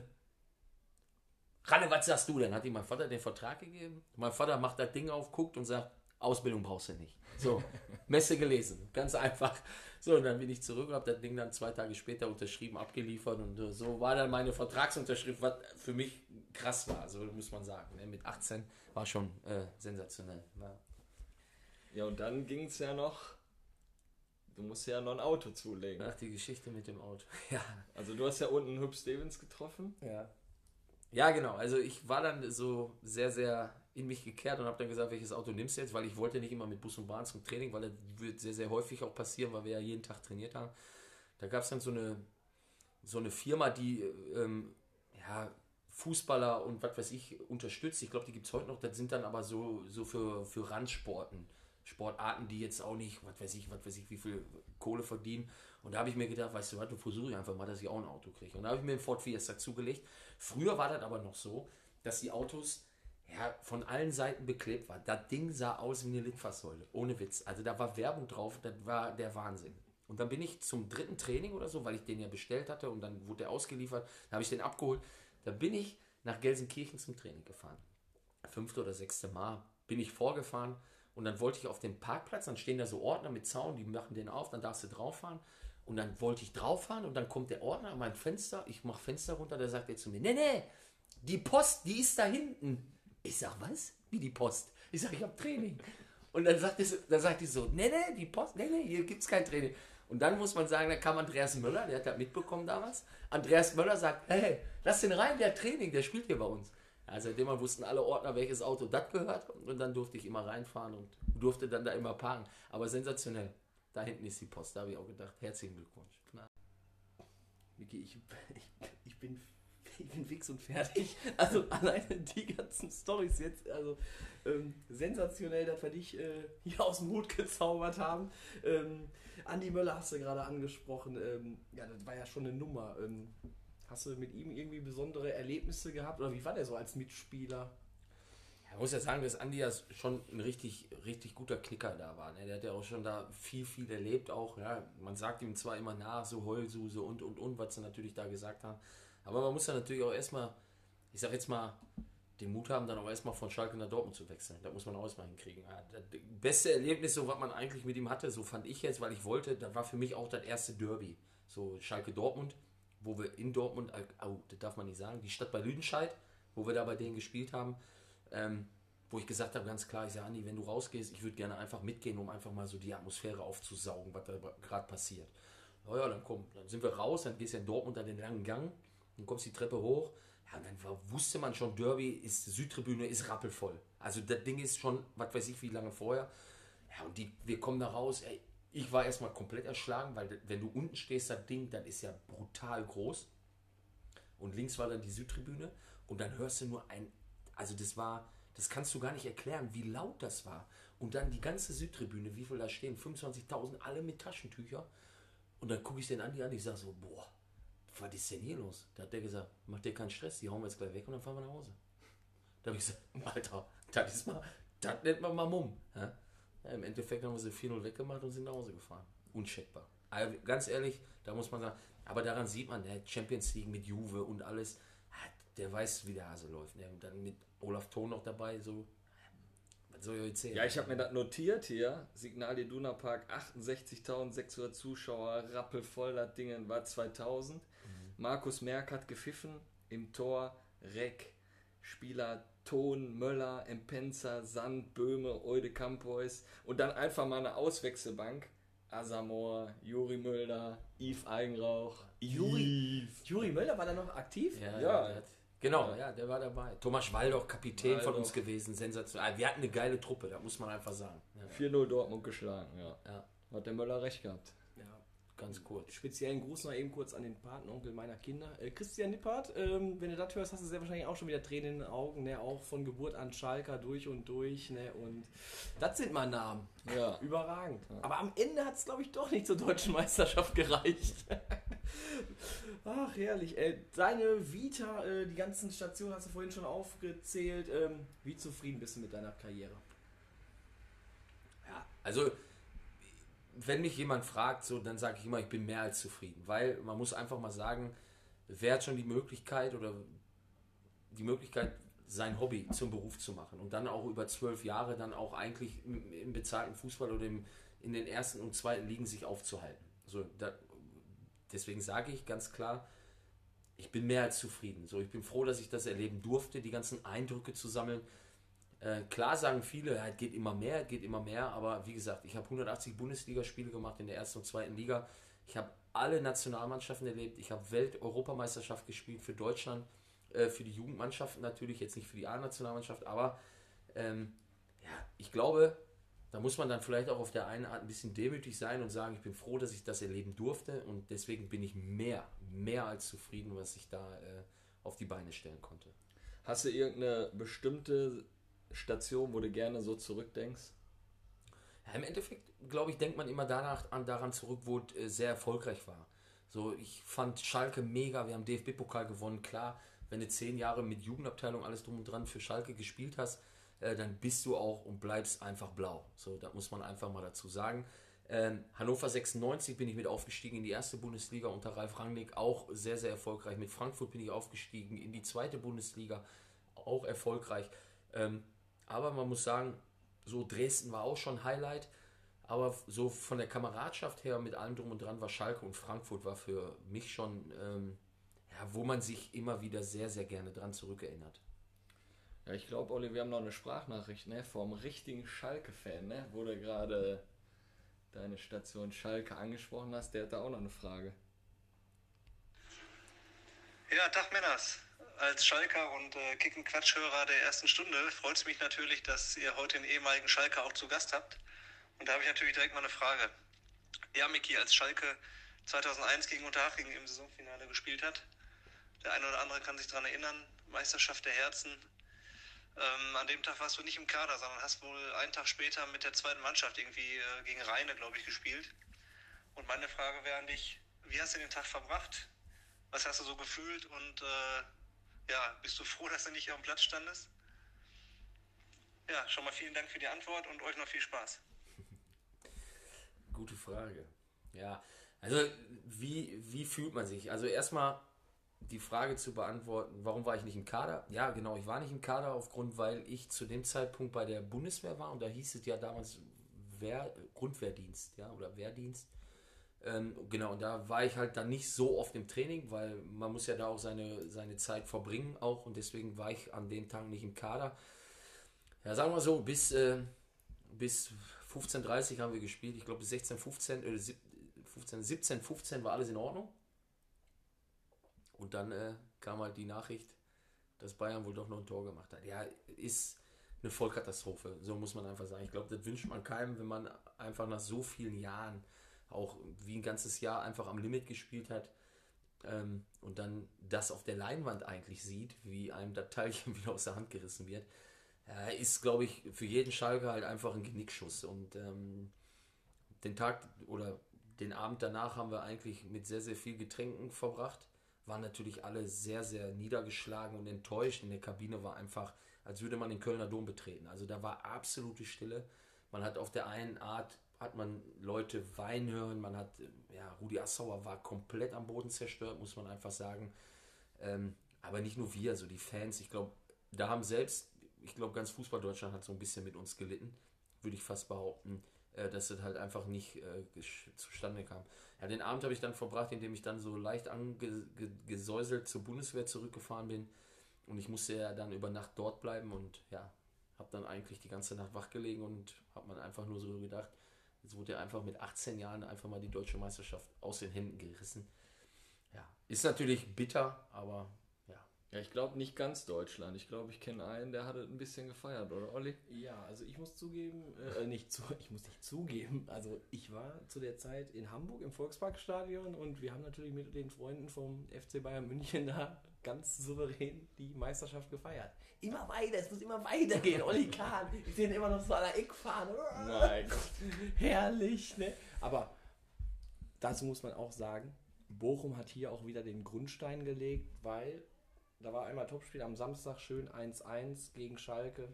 Ralle, was sagst du denn? Hat ihm mein Vater den Vertrag gegeben? Mein Vater macht das Ding auf, guckt und sagt, Ausbildung brauchst du nicht. So, Messe gelesen, ganz einfach. So, und dann bin ich zurück und habe das Ding dann zwei Tage später unterschrieben, abgeliefert und äh, so war dann meine Vertragsunterschrift, was für mich krass war, so muss man sagen. Ne? Mit 18 war schon äh, sensationell. Ja. ja, und dann ging es ja noch, du musst ja noch ein Auto zulegen. Ach, die Geschichte mit dem Auto. Ja. Also du hast ja unten Hüb Stevens getroffen. Ja. Ja, genau. Also ich war dann so sehr, sehr in mich gekehrt und habe dann gesagt, welches Auto nimmst du jetzt, weil ich wollte nicht immer mit Bus und Bahn zum Training, weil das wird sehr, sehr häufig auch passieren, weil wir ja jeden Tag trainiert haben. Da gab es dann so eine, so eine Firma, die ähm, ja, Fußballer und was weiß ich unterstützt. Ich glaube, die gibt es heute noch. Das sind dann aber so, so für, für Randsporten. Sportarten, die jetzt auch nicht, was weiß ich, was weiß ich, wie viel Kohle verdienen. Und da habe ich mir gedacht, weißt du was, du versuche ich einfach mal, dass ich auch ein Auto kriege. Und da habe ich mir einen Ford Fiesta zugelegt. Früher war das aber noch so, dass die Autos ja, von allen Seiten beklebt waren. Das Ding sah aus wie eine Litfaßsäule, ohne Witz. Also da war Werbung drauf, das war der Wahnsinn. Und dann bin ich zum dritten Training oder so, weil ich den ja bestellt hatte und dann wurde der ausgeliefert, da habe ich den abgeholt. Da bin ich nach Gelsenkirchen zum Training gefahren. Fünfte oder sechste Mal bin ich vorgefahren und dann wollte ich auf den Parkplatz, dann stehen da so Ordner mit Zaun, die machen den auf, dann darfst du drauf fahren. Und dann wollte ich drauf fahren und dann kommt der Ordner an mein Fenster, ich mache Fenster runter, der sagt jetzt zu mir, nee, nee, die Post, die ist da hinten. Ich sag, was? Wie die Post? Ich sag, ich habe Training. Und dann sagt, die, dann sagt die so, nee, nee, die Post, nee, nee, hier gibt es kein Training. Und dann muss man sagen, da kam Andreas Möller, der hat das mitbekommen damals. Andreas Möller sagt, hey, lass den rein, der Training, der spielt hier bei uns. Ja, seitdem wussten alle Ordner, welches Auto das gehört. Und dann durfte ich immer reinfahren und durfte dann da immer parken. Aber sensationell. Da hinten ist die Post, da habe ich auch gedacht, herzlichen Glückwunsch. Na. Vicky, ich, ich, ich, bin, ich bin fix und fertig. Also alleine die ganzen Stories jetzt, also ähm, sensationell, dass wir dich äh, hier aus dem Hut gezaubert haben. Ähm, Andi Möller hast du gerade angesprochen. Ähm, ja, das war ja schon eine Nummer. Ähm, hast du mit ihm irgendwie besondere Erlebnisse gehabt? Oder wie war der so als Mitspieler? Ich muss ja sagen, dass Andi ja schon ein richtig, richtig guter Knicker da war. Ne? Der hat ja auch schon da viel, viel erlebt auch. Ja? Man sagt ihm zwar immer nach, so Heulsuse und, und, und, was sie natürlich da gesagt haben. Aber man muss ja natürlich auch erstmal, ich sag jetzt mal, den Mut haben, dann auch erstmal von Schalke nach Dortmund zu wechseln. Da muss man auch erstmal hinkriegen. Ja, das beste Erlebnis, so was man eigentlich mit ihm hatte, so fand ich jetzt, weil ich wollte, das war für mich auch das erste Derby. So Schalke Dortmund, wo wir in Dortmund, oh, das darf man nicht sagen, die Stadt bei Lüdenscheid, wo wir da bei denen gespielt haben, ähm, wo ich gesagt habe, ganz klar, ich sage, Andi, wenn du rausgehst, ich würde gerne einfach mitgehen, um einfach mal so die Atmosphäre aufzusaugen, was da gerade passiert. Ja, ja, dann komm, dann sind wir raus, dann gehst du in Dortmund an den langen Gang, dann kommst die Treppe hoch, ja, dann wusste man schon, Derby ist Südtribüne, ist rappelvoll. Also das Ding ist schon, was weiß ich, wie lange vorher. Ja, und die, wir kommen da raus. Ey, ich war erstmal komplett erschlagen, weil wenn du unten stehst, das Ding, dann ist ja brutal groß. Und links war dann die Südtribüne. Und dann hörst du nur ein, also das war, das kannst du gar nicht erklären, wie laut das war. Und dann die ganze Südtribüne, wie viel da stehen, 25.000, alle mit Taschentücher. Und dann gucke ich den Andi an, ich sage so, boah, was ist denn hier los? Da hat der gesagt, mach dir keinen Stress, die hauen wir jetzt gleich weg und dann fahren wir nach Hause. Da habe ich gesagt, Alter, das ist mal, das nennt man mal Mumm. Ja? Im Endeffekt haben wir sie 4-0 weggemacht und sind nach Hause gefahren. Uncheckbar. Also, ganz ehrlich, da muss man sagen, aber daran sieht man, der Champions League mit Juve und alles, der weiß, wie der Hase läuft. Ne? Und dann mit Olaf Thon noch dabei, so, was soll ich euch erzählen? Ja, ich habe mir das notiert hier. Signal Iduna Park, 68.600 Zuschauer, rappelvoll, das Ding war 2000. Markus Merck hat gepfiffen, im Tor Reck, Spieler Ton, Möller, Empenza, Sand, Böhme, Eude Campois und dann einfach mal eine Auswechselbank. Asamor, Juri Mölder, Yves Eigenrauch. Juri, Juri Möller war da noch aktiv? Ja, Ja. hat- Genau, ja, der war dabei. Thomas Waldoch, Kapitän von Waldoch. uns gewesen, sensationell. Wir hatten eine geile Truppe, da muss man einfach sagen. Ja, 4-0 Dortmund geschlagen, ja. ja Hat der Möller recht gehabt. Ja. ganz kurz. Speziellen Gruß noch eben kurz an den Patenonkel meiner Kinder. Äh, Christian Nippert, ähm, wenn du das hörst, hast du sehr wahrscheinlich auch schon wieder Tränen in den Augen, ne? Auch von Geburt an Schalker durch und durch, ne? Und das sind mal Namen. Ja. Überragend. Aber am Ende hat es, glaube ich, doch nicht zur deutschen Meisterschaft gereicht. Ach, herrlich. Äh, deine Vita, äh, die ganzen Stationen hast du vorhin schon aufgezählt. Ähm, wie zufrieden bist du mit deiner Karriere? Ja, also wenn mich jemand fragt, so, dann sage ich immer, ich bin mehr als zufrieden, weil man muss einfach mal sagen, wer hat schon die Möglichkeit oder die Möglichkeit, sein Hobby zum Beruf zu machen und dann auch über zwölf Jahre dann auch eigentlich im, im bezahlten Fußball oder im, in den ersten und zweiten Ligen sich aufzuhalten. So, da, deswegen sage ich ganz klar, ich bin mehr als zufrieden. So, ich bin froh, dass ich das erleben durfte, die ganzen Eindrücke zu sammeln. Äh, klar sagen viele, es geht immer mehr, geht immer mehr, aber wie gesagt, ich habe 180 Bundesligaspiele gemacht in der ersten und zweiten Liga. Ich habe alle Nationalmannschaften erlebt. Ich habe Welt-Europameisterschaft gespielt für Deutschland, äh, für die Jugendmannschaften natürlich, jetzt nicht für die A-Nationalmannschaft, aber ähm, ja, ich glaube, da muss man dann vielleicht auch auf der einen Art ein bisschen demütig sein und sagen, ich bin froh, dass ich das erleben durfte und deswegen bin ich mehr, mehr als zufrieden, was ich da äh, auf die Beine stellen konnte. Hast du irgendeine bestimmte Station, wo du gerne so zurückdenkst? Ja, Im Endeffekt, glaube ich, denkt man immer danach an, daran zurück, wo es äh, sehr erfolgreich war. So, ich fand Schalke mega, wir haben DFB-Pokal gewonnen, klar, wenn du zehn Jahre mit Jugendabteilung alles drum und dran für Schalke gespielt hast, äh, dann bist du auch und bleibst einfach blau. So, da muss man einfach mal dazu sagen. Ähm, Hannover 96 bin ich mit aufgestiegen in die erste Bundesliga unter Ralf Rangnick, auch sehr, sehr erfolgreich. Mit Frankfurt bin ich aufgestiegen in die zweite Bundesliga, auch erfolgreich. Ähm, aber man muss sagen, so Dresden war auch schon Highlight. Aber so von der Kameradschaft her mit allem drum und dran war Schalke und Frankfurt war für mich schon, ähm, ja, wo man sich immer wieder sehr, sehr gerne dran zurückerinnert. Ja, ich glaube, Olli, wir haben noch eine Sprachnachricht, ne? Vom richtigen Schalke-Fan, ne? Wo du gerade deine Station Schalke angesprochen hast, der hat da auch noch eine Frage. Ja, Tag Männers. Als Schalker und äh, Kicken-Quatschhörer der ersten Stunde freut es mich natürlich, dass ihr heute den ehemaligen Schalker auch zu Gast habt. Und da habe ich natürlich direkt mal eine Frage. Ja, Miki, als Schalke 2001 gegen Unterhaching im Saisonfinale gespielt hat, der eine oder andere kann sich daran erinnern, Meisterschaft der Herzen. Ähm, an dem Tag warst du nicht im Kader, sondern hast wohl einen Tag später mit der zweiten Mannschaft irgendwie äh, gegen Rheine, glaube ich, gespielt. Und meine Frage wäre an dich, wie hast du den Tag verbracht? Was hast du so gefühlt und äh, ja, bist du froh, dass du nicht auf dem Platz standest? Ja, schon mal vielen Dank für die Antwort und euch noch viel Spaß. Gute Frage. Ja, also wie, wie fühlt man sich? Also erstmal die Frage zu beantworten, warum war ich nicht im Kader? Ja, genau, ich war nicht im Kader aufgrund, weil ich zu dem Zeitpunkt bei der Bundeswehr war und da hieß es ja damals Wehr, Grundwehrdienst, ja, oder Wehrdienst. Ähm, genau, und da war ich halt dann nicht so oft im Training, weil man muss ja da auch seine, seine Zeit verbringen auch und deswegen war ich an dem Tag nicht im Kader. Ja, sagen wir so, bis, äh, bis 15.30 haben wir gespielt. Ich glaube bis 16, 15, äh, 15, 17, 15 war alles in Ordnung. Und dann äh, kam halt die Nachricht, dass Bayern wohl doch noch ein Tor gemacht hat. Ja, ist eine Vollkatastrophe, so muss man einfach sagen. Ich glaube, das wünscht man keinem, wenn man einfach nach so vielen Jahren auch wie ein ganzes Jahr einfach am Limit gespielt hat ähm, und dann das auf der Leinwand eigentlich sieht, wie einem das Teilchen wieder aus der Hand gerissen wird, äh, ist, glaube ich, für jeden Schalke halt einfach ein Genickschuss. Und ähm, den Tag oder den Abend danach haben wir eigentlich mit sehr, sehr viel Getränken verbracht. Waren natürlich alle sehr, sehr niedergeschlagen und enttäuscht. In der Kabine war einfach, als würde man den Kölner Dom betreten. Also da war absolute Stille. Man hat auf der einen Art hat man Leute weinen hören, man hat, ja, Rudi Assauer war komplett am Boden zerstört, muss man einfach sagen. Ähm, aber nicht nur wir, so die Fans, ich glaube, da haben selbst, ich glaube, ganz Fußball Deutschland hat so ein bisschen mit uns gelitten, würde ich fast behaupten, äh, dass das halt einfach nicht äh, zustande kam. Ja, den Abend habe ich dann verbracht, indem ich dann so leicht angesäuselt zur Bundeswehr zurückgefahren bin und ich musste ja dann über Nacht dort bleiben und ja, habe dann eigentlich die ganze Nacht wach gelegen und habe man einfach nur so gedacht, Jetzt wurde er einfach mit 18 Jahren einfach mal die deutsche Meisterschaft aus den Händen gerissen. Ja, ist natürlich bitter, aber ja. Ich glaube nicht ganz Deutschland. Ich glaube, ich kenne einen, der hat es ein bisschen gefeiert, oder Olli? Ja, also ich muss zugeben, äh, nicht zu, ich muss nicht zugeben, also ich war zu der Zeit in Hamburg im Volksparkstadion und wir haben natürlich mit den Freunden vom FC Bayern München da ganz souverän die Meisterschaft gefeiert. Immer weiter, es muss immer weitergehen. Olli Kahn, ich sehe ihn immer noch so an der Eckfahne. Nein. Herrlich, ne? Aber dazu muss man auch sagen, Bochum hat hier auch wieder den Grundstein gelegt, weil da war einmal Topspiel am Samstag schön 1-1 gegen Schalke.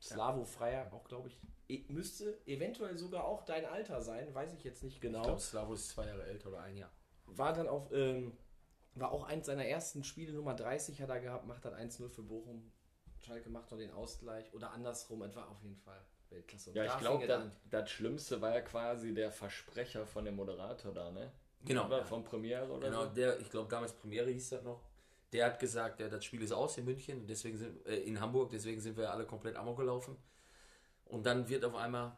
Slavo Freier, auch glaube ich, e- müsste eventuell sogar auch dein Alter sein, weiß ich jetzt nicht genau. Ich glaube, Slavo ist zwei Jahre älter oder ein Jahr. War dann auf, ähm, war auch eins seiner ersten Spiele, Nummer 30 hat er gehabt, macht dann 1-0 für Bochum. Schalke macht noch den Ausgleich oder andersrum, etwa auf jeden Fall Weltklasse. Und Ja, ich glaube, das, das Schlimmste war ja quasi der Versprecher von dem Moderator da, ne? Genau, ja. Von Premiere oder Genau, so. der, ich glaube damals Premiere hieß das noch. Der hat gesagt, ja, das Spiel ist aus in München, deswegen sind, äh, in Hamburg, deswegen sind wir alle komplett amok gelaufen. Und dann wird auf einmal,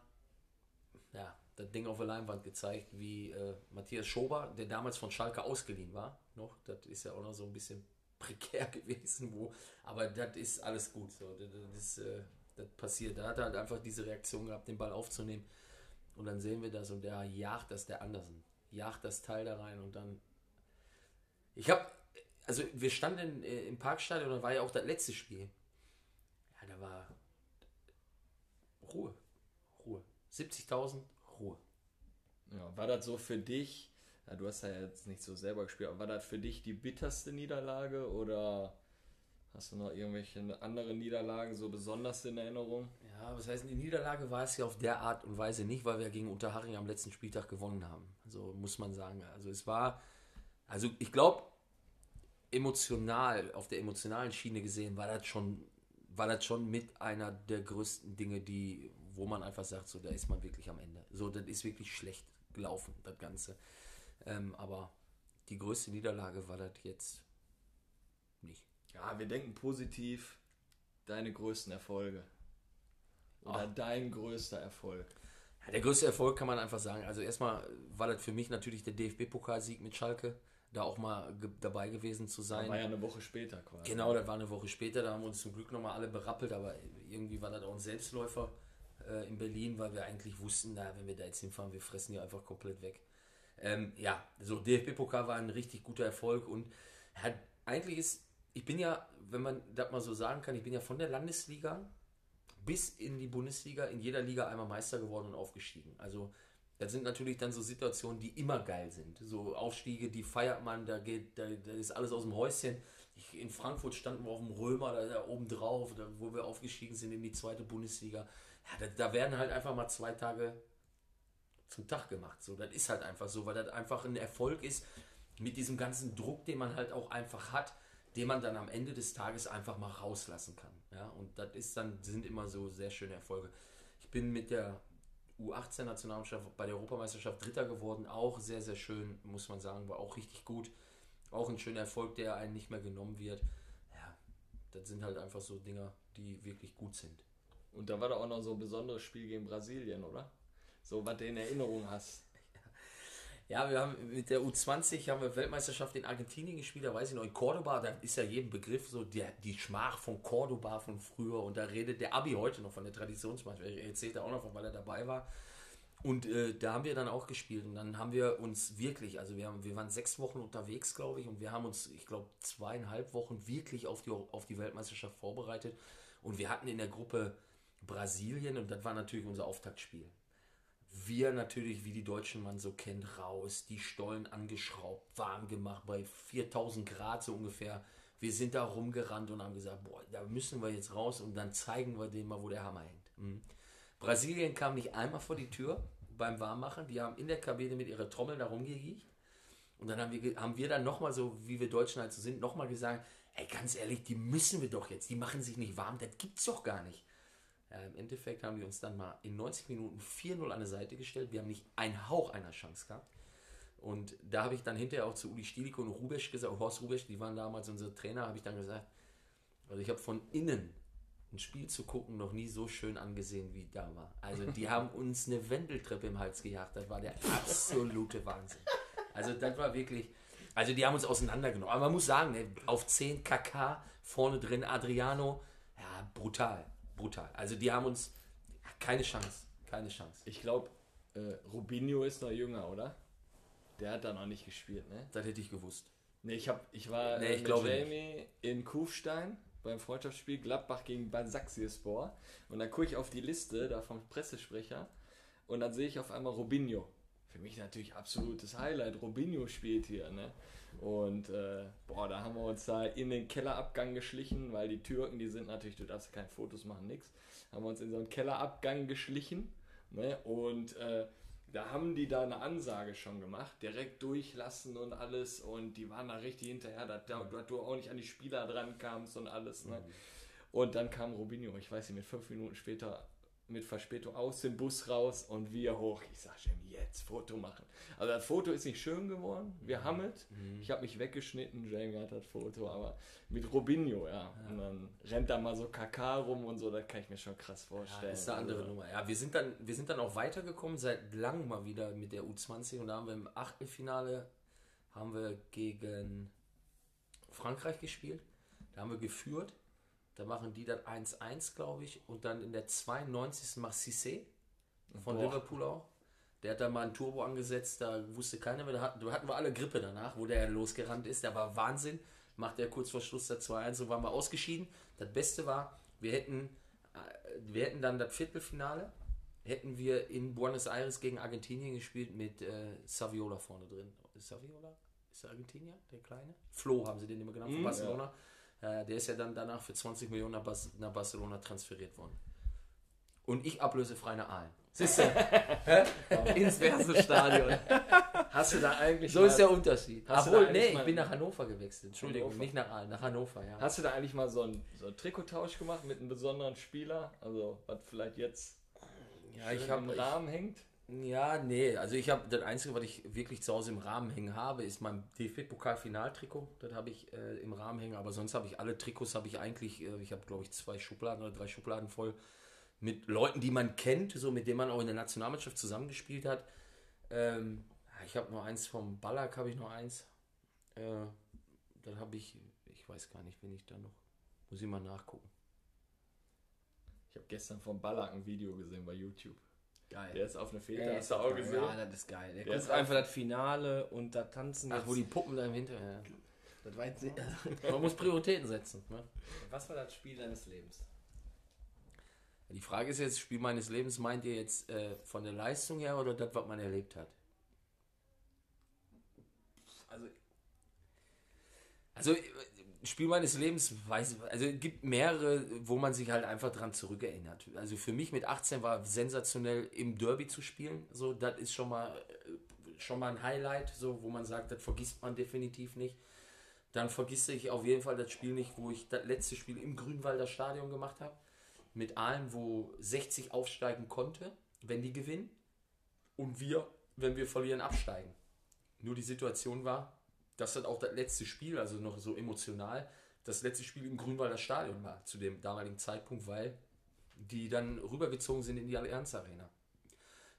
ja, das Ding auf der Leinwand gezeigt, wie äh, Matthias Schober, der damals von Schalke ausgeliehen war, noch, das ist ja auch noch so ein bisschen prekär gewesen, wo, aber das ist alles gut, so, das, äh, das passiert. Da hat er halt einfach diese Reaktion gehabt, den Ball aufzunehmen. Und dann sehen wir das und der jagt das der Andersen. Jagt das Teil da rein und dann. Ich habe. Also, wir standen äh, im Parkstadion, da war ja auch das letzte Spiel. Ja, da war. Ruhe. Ruhe. 70.000, Ruhe. Ja, war das so für dich, ja, du hast ja jetzt nicht so selber gespielt, aber war das für dich die bitterste Niederlage oder hast du noch irgendwelche anderen Niederlagen so besonders in Erinnerung? Ja, was heißt, die Niederlage war es ja auf der Art und Weise nicht, weil wir gegen Unterhaching am letzten Spieltag gewonnen haben. Also muss man sagen. Also es war, also ich glaube, emotional, auf der emotionalen Schiene gesehen, war das schon, war das schon mit einer der größten Dinge, die, wo man einfach sagt, so, da ist man wirklich am Ende. So, das ist wirklich schlecht gelaufen, das Ganze. Ähm, aber die größte Niederlage war das jetzt nicht. Ja, wir denken positiv. deine größten Erfolge? Oder dein größter Erfolg? Ja, der größte Erfolg kann man einfach sagen. Also erstmal war das für mich natürlich der DFB-Pokalsieg mit Schalke, da auch mal ge dabei gewesen zu sein. War ja eine Woche später quasi. Genau, das war eine Woche später, da haben wir uns zum Glück nochmal alle berappelt, aber irgendwie war das auch ein Selbstläufer äh, in Berlin, weil wir eigentlich wussten, na, wenn wir da jetzt hinfahren, wir fressen die einfach komplett weg. Ähm, ja, so DFB-Pokal war ein richtig guter Erfolg und hat, eigentlich ist, ich bin ja, wenn man das mal so sagen kann, ich bin ja von der Landesliga bis in die Bundesliga, in jeder Liga einmal Meister geworden und aufgestiegen. Also das sind natürlich dann so Situationen, die immer geil sind. So Aufstiege, die feiert man, da geht, da, da ist alles aus dem Häuschen. Ich, in Frankfurt standen wir auf dem Römer, da, da oben drauf, da, wo wir aufgestiegen sind in die zweite Bundesliga. Ja, da, werden halt einfach mal zwei Tage zum Tag gemacht. So, das ist halt einfach so, weil das einfach ein Erfolg ist mit diesem ganzen Druck, den man halt auch einfach hat, den man dann am Ende des Tages einfach mal rauslassen kann. Ja, und das ist dann, sind immer so sehr schöne Erfolge. Ich bin mit der U18-Nationalmannschaft bei der Europameisterschaft Dritter geworden, auch sehr, sehr schön, muss man sagen, war auch richtig gut. Auch ein schöner Erfolg, der einen nicht mehr genommen wird. Ja, das sind halt einfach so Dinger, die wirklich gut sind. Und da war da auch noch so ein besonderes Spiel gegen Brasilien, oder? So, was du in Erinnerung hast. Ja, wir haben mit der U20 haben wir Weltmeisterschaft in Argentinien gespielt, da weiß ich noch, in Cordoba, da ist ja jedem Begriff so der, die Schmach von Cordoba von früher und da redet der Abi heute noch von der Traditionsmannschaft, er erzählt da auch noch von, weil er dabei war. Und äh, da haben wir dann auch gespielt und dann haben wir uns wirklich, also wir, haben, wir waren sechs Wochen unterwegs, glaube ich, und wir haben uns, ich glaube, zweieinhalb Wochen wirklich auf die, auf die Weltmeisterschaft vorbereitet und wir hatten in der Gruppe Brasilien und das war natürlich unser Auftaktspiel wir natürlich, wie die Deutschen man so kennt, raus, die Stollen angeschraubt, warm gemacht, bei 4000 Grad so ungefähr. Wir sind da rumgerannt und haben gesagt, boah, da müssen wir jetzt raus und dann zeigen wir denen mal, wo der Hammer hängt. Mhm. Brasilien kam nicht einmal vor die Tür beim Warmmachen, die haben in der Kabine mit ihrer Trommel da rumgehiegt. Und dann haben wir, haben wir dann nochmal so, wie wir Deutschen halt so sind, nochmal gesagt, ey, ganz ehrlich, die müssen wir doch jetzt, die machen sich nicht warm, das gibt's doch gar nicht. Ja, Im Endeffekt haben wir uns dann mal in 90 Minuten 4-0 an die Seite gestellt. Wir haben nicht einen Hauch einer Chance gehabt. Und da habe ich dann hinterher auch zu Uli Stielicke und Rubesch gesagt, Horst Rubesch, die waren damals unsere Trainer, habe ich dann gesagt, also ich habe von innen ein Spiel zu gucken noch nie so schön angesehen wie da war. Also die haben uns eine Wendeltreppe im Hals gejagt. Das war der absolute Wahnsinn. Also das war wirklich, also die haben uns auseinandergenommen. Aber man muss sagen, ne, auf 10 KK, vorne drin Adriano, ja, brutal brutal. Also die haben uns keine Chance. Keine Chance. Ich glaube, äh, Rubinho ist noch jünger, oder? Der hat da noch nicht gespielt, ne? Das hätte ich gewusst. Ne, ich, hab, ich war nee, ich mit Jamie nicht. in Kufstein beim Freundschaftsspiel Gladbach gegen Basaksehirspor und dann gucke ich auf die Liste da vom Pressesprecher und dann sehe ich auf einmal Robinho. Für mich natürlich absolutes Highlight. Robinho spielt hier, ne? Und äh, boah, da haben wir uns da in den Kellerabgang geschlichen, weil die Türken, die sind natürlich, du darfst keine Fotos machen, nix. Haben wir uns in so einen Kellerabgang geschlichen. Ne? Und äh, da haben die da eine Ansage schon gemacht, direkt durchlassen und alles. Und die waren da richtig hinterher, dass, dass du auch nicht an die Spieler dran kamst und alles. Ne? Mhm. Und dann kam Robinho, ich weiß nicht, mit fünf Minuten später mit Verspätung aus dem Bus raus und wir hoch. Ich sag Jamie, jetzt Foto machen. Also das Foto ist nicht schön geworden. Wir haben es. Mhm. Ich habe mich weggeschnitten. Jamie hat das Foto, aber mit Robinho, ja. ja. Und dann rennt da mal so KK rum und so. Das kann ich mir schon krass vorstellen. Ja, das ist eine andere also, Nummer. Ja, wir sind dann, wir sind dann auch weitergekommen seit langem mal wieder mit der U20 und da haben wir im Achtelfinale haben wir gegen Frankreich gespielt. Da haben wir geführt da machen die dann 1-1, glaube ich. Und dann in der 92. macht Cissé von Boah. Liverpool auch. Der hat da mal ein Turbo angesetzt, da wusste keiner mehr. Da hatten, da hatten wir alle Grippe danach, wo der losgerannt ist. Der war Wahnsinn. Macht er kurz vor Schluss der 2-1 und waren wir ausgeschieden. Das Beste war, wir hätten, äh, wir hätten dann das Viertelfinale, hätten wir in Buenos Aires gegen Argentinien gespielt mit äh, Saviola vorne drin. Ist Saviola? Ist er Argentinier, der Kleine? Flo haben sie den immer genannt, von mm, Barcelona. Ja. Äh, der ist ja dann danach für 20 Millionen nach, Bas nach Barcelona transferiert worden. Und ich ablösefrei nach Aalen. Siehst du? Ins Verse-Stadion. Hast du da eigentlich. So ist der Unterschied. Obwohl, nee, ich bin nach Hannover gewechselt. Entschuldigung, Hannover. nicht nach Aalen, nach Hannover, ja. Hast du da eigentlich mal so einen, so einen Trikottausch gemacht mit einem besonderen Spieler? Also, was vielleicht jetzt ja, ich hab, im Rahmen hängt? Ja, nee, also ich habe das Einzige, was ich wirklich zu Hause im Rahmen hängen habe, ist mein DFB-Pokal-Finaltrikot. Das habe ich äh, im Rahmen hängen, aber sonst habe ich alle Trikots, habe ich eigentlich, äh, ich habe glaube ich zwei Schubladen oder drei Schubladen voll mit Leuten, die man kennt, so mit denen man auch in der Nationalmannschaft zusammengespielt hat. Ähm, ich habe nur eins vom Ballack, habe ich noch eins. Äh, dann habe ich, ich weiß gar nicht, wenn ich da noch, muss ich mal nachgucken. Ich habe gestern vom Ballack ein Video gesehen bei YouTube. Geil. Der ist auf eine Fete, Ja, hast du auch gesehen? Ja, das ist geil. Der, Der guckt ist einfach das Finale und da tanzen Ach, wo die Puppen da im Hintergrund. das war jetzt, Ja. Man muss Prioritäten setzen. Ne? Was war das Spiel deines Lebens? Die Frage ist jetzt, Spiel meines Lebens, meint ihr jetzt äh, von der Leistung her oder das, was man erlebt hat? Also, Also, Spiel meines Lebens, weiß ich, also es gibt mehrere, wo man sich halt einfach dran zurückerinnert. Also für mich mit 18 war sensationell im Derby zu spielen. So, das ist schon mal, äh, schon mal ein Highlight, so, wo man sagt, das vergisst man definitiv nicht. Dann vergisst ich auf jeden Fall das Spiel nicht, wo ich das letzte Spiel im Grünwalder Stadion gemacht habe. Mit allen, wo 60 aufsteigen konnte, wenn die gewinnen. Und wir, wenn wir verlieren, absteigen. Nur die Situation war, dass das auch das letzte Spiel, also noch so emotional, das letzte Spiel im Grünwalder Stadion war, zu dem damaligen Zeitpunkt, weil die dann rübergezogen sind in die Allianz Arena.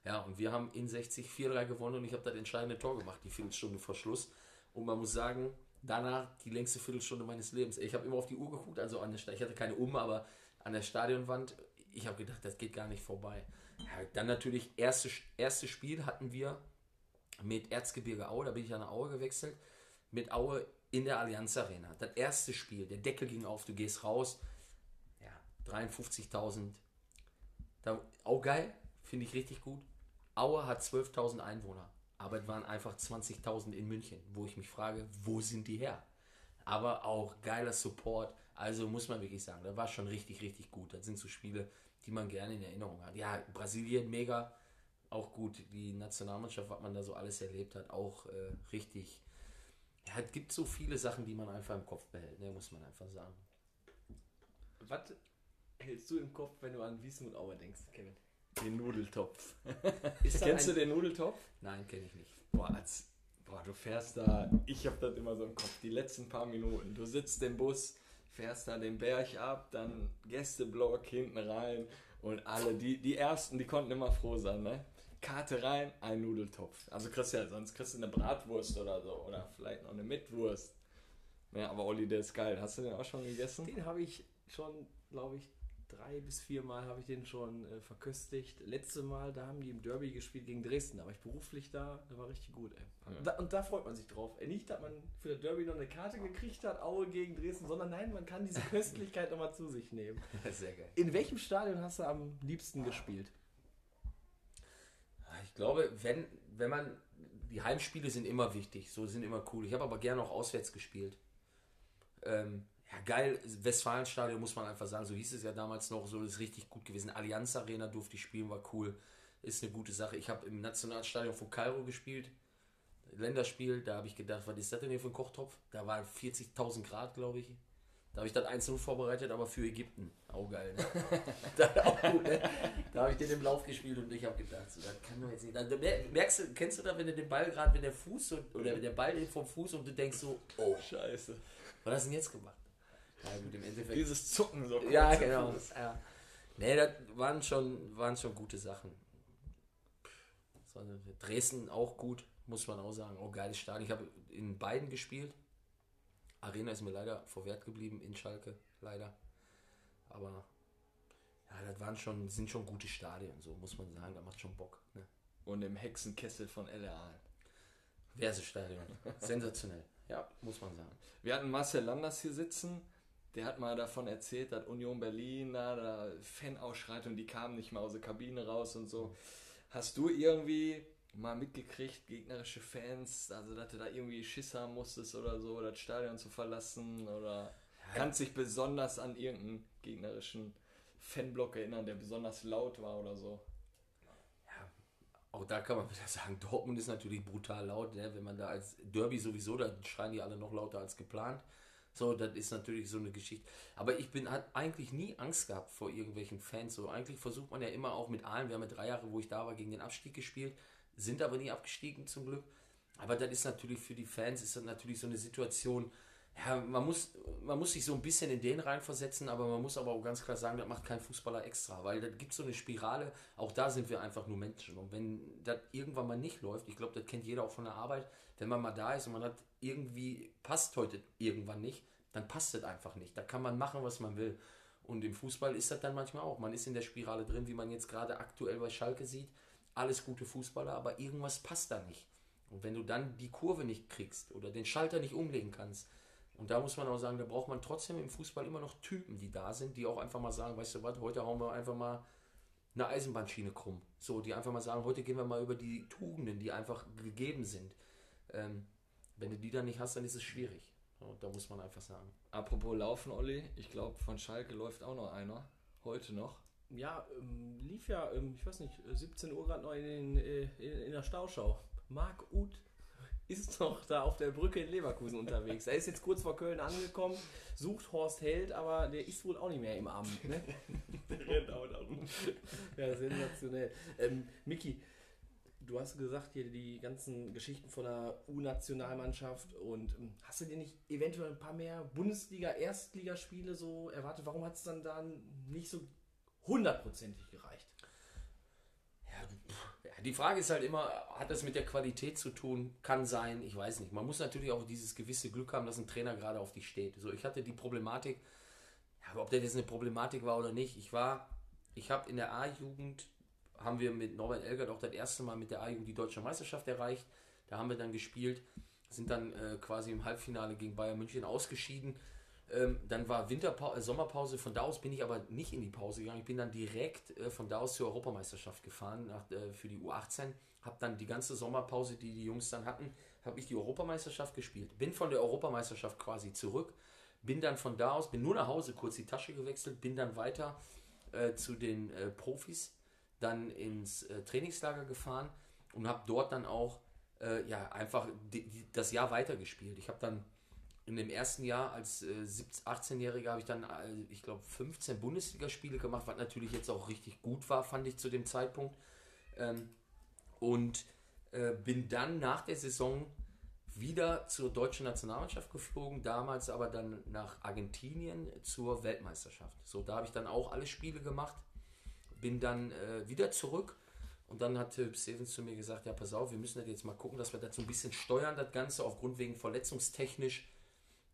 Ja, und wir haben in 60 4-3 gewonnen und ich habe das entscheidende Tor gemacht, die Viertelstunde vor Schluss. Und man muss sagen, danach die längste Viertelstunde meines Lebens. Ich habe immer auf die Uhr geguckt, also an der ich hatte keine Uhr, aber an der Stadionwand, ich habe gedacht, das geht gar nicht vorbei. Ja, dann natürlich, erste, erste Spiel hatten wir mit Erzgebirge Aue, da bin ich an Aue gewechselt, mit Aue in der Allianz Arena. Das erste Spiel, der Deckel ging auf, du gehst raus, ja, 53.000. Da, auch geil, finde ich richtig gut. Aue hat 12.000 Einwohner, aber es waren einfach 20.000 in München, wo ich mich frage, wo sind die her? Aber auch geiler Support, also muss man wirklich sagen, das war schon richtig, richtig gut. Das sind so Spiele, die man gerne in Erinnerung hat. Ja, Brasilien mega, auch gut. Die Nationalmannschaft, was man da so alles erlebt hat, auch äh, richtig. Ja, es gibt so viele Sachen, die man einfach im Kopf behält, ne, muss man einfach sagen. was hältst du im Kopf, wenn du an Wiesmut Aue denkst, Kevin? Den Nudeltopf. Ist Kennst du den Nudeltopf? Nein, kenne ich nicht. Boah, als, boah, du fährst da, ich hab das immer so im Kopf, die letzten paar Minuten. Du sitzt im Bus, fährst da den Berg ab, dann Gästeblock hinten rein und alle, die, die ersten, die konnten immer froh sein, ne? Karte rein, ein Nudeltopf. Also kriegst du ja, sonst kriegst du eine Bratwurst oder so oder vielleicht noch eine Mitwurst. Ja, aber Olli, der ist geil. Hast du den auch schon gegessen? Den habe ich schon, glaube ich, drei bis vier Mal habe ich den schon äh, verköstigt. Letzte Mal, da haben die im Derby gespielt gegen Dresden. Da war ich beruflich da, da war richtig gut, ey. Ja. Da, und da freut man sich drauf. Ey, nicht, dass man für das Derby noch eine Karte gekriegt hat, Aue gegen Dresden, sondern nein, man kann diese Köstlichkeit nochmal zu sich nehmen. Sehr geil. In welchem Stadion hast du am liebsten gespielt? Ich glaube, wenn, wenn man. Die Heimspiele sind immer wichtig, so sind immer cool. Ich habe aber gerne auch auswärts gespielt. Ähm, ja, geil, Westfalenstadion muss man einfach sagen, so hieß es ja damals noch, so ist richtig gut gewesen. Allianz Arena durfte ich spielen, war cool, ist eine gute Sache. Ich habe im Nationalstadion von Kairo gespielt, Länderspiel, da habe ich gedacht, was ist das denn hier für ein Kochtopf? Da waren 40.000 Grad, glaube ich. Da habe ich das einzeln vorbereitet, aber für Ägypten. Auch geil, ne? auch gut, ne? Da habe ich den im Lauf gespielt und ich habe gedacht, so, das kann doch jetzt nicht. Dann merkst du, kennst du da, wenn du den Ball gerade, wenn der Fuß so, oder wenn der Ball vom Fuß und du denkst so, oh, Scheiße. was hast du denn jetzt gemacht? Ja, gut, im Endeffekt. Dieses Zucken so kurz ja, genau. Ja. Nee, das waren schon, waren schon gute Sachen. Dresden auch gut, muss man auch sagen. Auch geiles Stadion. Ich habe in beiden gespielt. Arena ist mir leider verwehrt geblieben in Schalke, leider. Aber ja, das waren schon, sind schon gute Stadien, so muss man sagen. Da macht schon Bock. Ne? Und im Hexenkessel von LRA. Wersestadion. Sensationell. Ja, muss man sagen. Wir hatten Marcel Landers hier sitzen. Der hat mal davon erzählt, dass Union Berlin, da, da Fanausschreitung, die kamen nicht mehr aus der Kabine raus und so. Hast du irgendwie mal mitgekriegt, gegnerische Fans, also dass du da irgendwie Schiss haben musstest oder so, das Stadion zu verlassen oder kannst dich besonders an irgendeinen gegnerischen Fanblock erinnern, der besonders laut war oder so? Auch da kann man wieder sagen, Dortmund ist natürlich brutal laut, ne? wenn man da als Derby sowieso, da schreien die alle noch lauter als geplant. So, das ist natürlich so eine Geschichte. Aber ich bin hat eigentlich nie Angst gehabt vor irgendwelchen Fans. So, eigentlich versucht man ja immer auch mit allen. Wir haben ja drei Jahre, wo ich da war, gegen den Abstieg gespielt, sind aber nie abgestiegen zum Glück. Aber das ist natürlich für die Fans ist das natürlich so eine Situation. Ja, man muss, man muss sich so ein bisschen in den reinversetzen, aber man muss aber auch ganz klar sagen, das macht kein Fußballer extra, weil da gibt so eine Spirale, auch da sind wir einfach nur Menschen. Und wenn das irgendwann mal nicht läuft, ich glaube, das kennt jeder auch von der Arbeit, wenn man mal da ist und man hat irgendwie, passt heute irgendwann nicht, dann passt das einfach nicht. Da kann man machen, was man will. Und im Fußball ist das dann manchmal auch. Man ist in der Spirale drin, wie man jetzt gerade aktuell bei Schalke sieht. Alles gute Fußballer, aber irgendwas passt da nicht. Und wenn du dann die Kurve nicht kriegst oder den Schalter nicht umlegen kannst, und da muss man auch sagen, da braucht man trotzdem im Fußball immer noch Typen, die da sind, die auch einfach mal sagen, weißt du was, heute hauen wir einfach mal eine Eisenbahnschiene krumm. So, die einfach mal sagen, heute gehen wir mal über die Tugenden, die einfach gegeben sind. Ähm, wenn du die dann nicht hast, dann ist es schwierig. So, da muss man einfach sagen. Apropos Laufen, Olli, ich glaube, von Schalke läuft auch noch einer. Heute noch. Ja, ähm, lief ja, ähm, ich weiß nicht, 17 Uhr gerade noch in, den, äh, in, in der Stauschau. Marc Uth ist noch da auf der Brücke in Leverkusen unterwegs. Er ist jetzt kurz vor Köln angekommen, sucht Horst Held, aber der ist wohl auch nicht mehr im Amt. Ne? ja, sensationell. Ähm, Miki, du hast gesagt, hier die ganzen Geschichten von der U-Nationalmannschaft und ähm, hast du dir nicht eventuell ein paar mehr Bundesliga-, Erstligaspiele so erwartet? Warum hat es dann da nicht so hundertprozentig gereicht? Ja, die Frage ist halt immer, hat das mit der Qualität zu tun? Kann sein, ich weiß nicht. Man muss natürlich auch dieses gewisse Glück haben, dass ein Trainer gerade auf dich steht. So, ich hatte die Problematik, aber ob das jetzt eine Problematik war oder nicht, ich war, ich habe in der A-Jugend, haben wir mit Norbert Elgert auch das erste Mal mit der A-Jugend die deutsche Meisterschaft erreicht. Da haben wir dann gespielt, sind dann äh, quasi im Halbfinale gegen Bayern München ausgeschieden. Ähm, dann war Winterpause, äh, Sommerpause. Von da aus bin ich aber nicht in die Pause gegangen. Ich bin dann direkt äh, von da aus zur Europameisterschaft gefahren nach, äh, für die U18. Habe dann die ganze Sommerpause, die die Jungs dann hatten, habe ich die Europameisterschaft gespielt. Bin von der Europameisterschaft quasi zurück. Bin dann von da aus, bin nur nach Hause, kurz die Tasche gewechselt, bin dann weiter äh, zu den äh, Profis, dann ins äh, Trainingslager gefahren und habe dort dann auch ja einfach die, die, das Jahr weitergespielt. Ich habe dann in dem ersten Jahr als äh, 18-Jähriger habe ich dann, äh, ich glaube, 15 Bundesligaspiele gemacht, was natürlich jetzt auch richtig gut war, fand ich zu dem Zeitpunkt. Ähm, und äh, bin dann nach der Saison wieder zur deutschen Nationalmannschaft geflogen, damals aber dann nach Argentinien zur Weltmeisterschaft. So, da habe ich dann auch alle Spiele gemacht, bin dann äh, wieder zurück und dann hat Hüb Stevens zu mir gesagt, ja pass auf, wir müssen jetzt mal gucken, dass wir das so ein bisschen steuern, das Ganze, aufgrund wegen verletzungstechnisch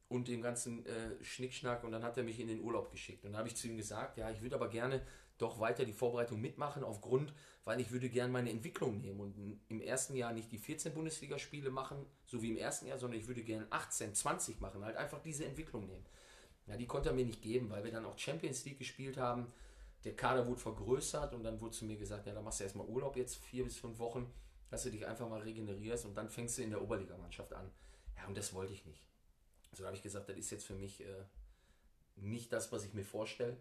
und dem ganzen äh, Schnickschnack. Und dann hat er mich in den Urlaub geschickt. Und dann habe ich zu ihm gesagt, ja, ich würde aber gerne doch weiter die Vorbereitung mitmachen, aufgrund, weil ich würde gerne meine Entwicklung nehmen und im ersten Jahr nicht die 14 Bundesligaspiele machen, so wie im ersten Jahr, sondern ich würde gerne 18, 20 machen, halt einfach diese Entwicklung nehmen. Ja, die konnte er mir nicht geben, weil wir dann auch Champions League gespielt haben der Kader wurde vergrößert und dann wurde zu mir gesagt, ja, dann machst du erstmal Urlaub jetzt vier bis fünf Wochen, dass du dich einfach mal regenerierst und dann fängst du in der Oberligamannschaft an. Ja, und das wollte ich nicht. Also habe ich gesagt, das ist jetzt für mich äh, nicht das, was ich mir vorstelle.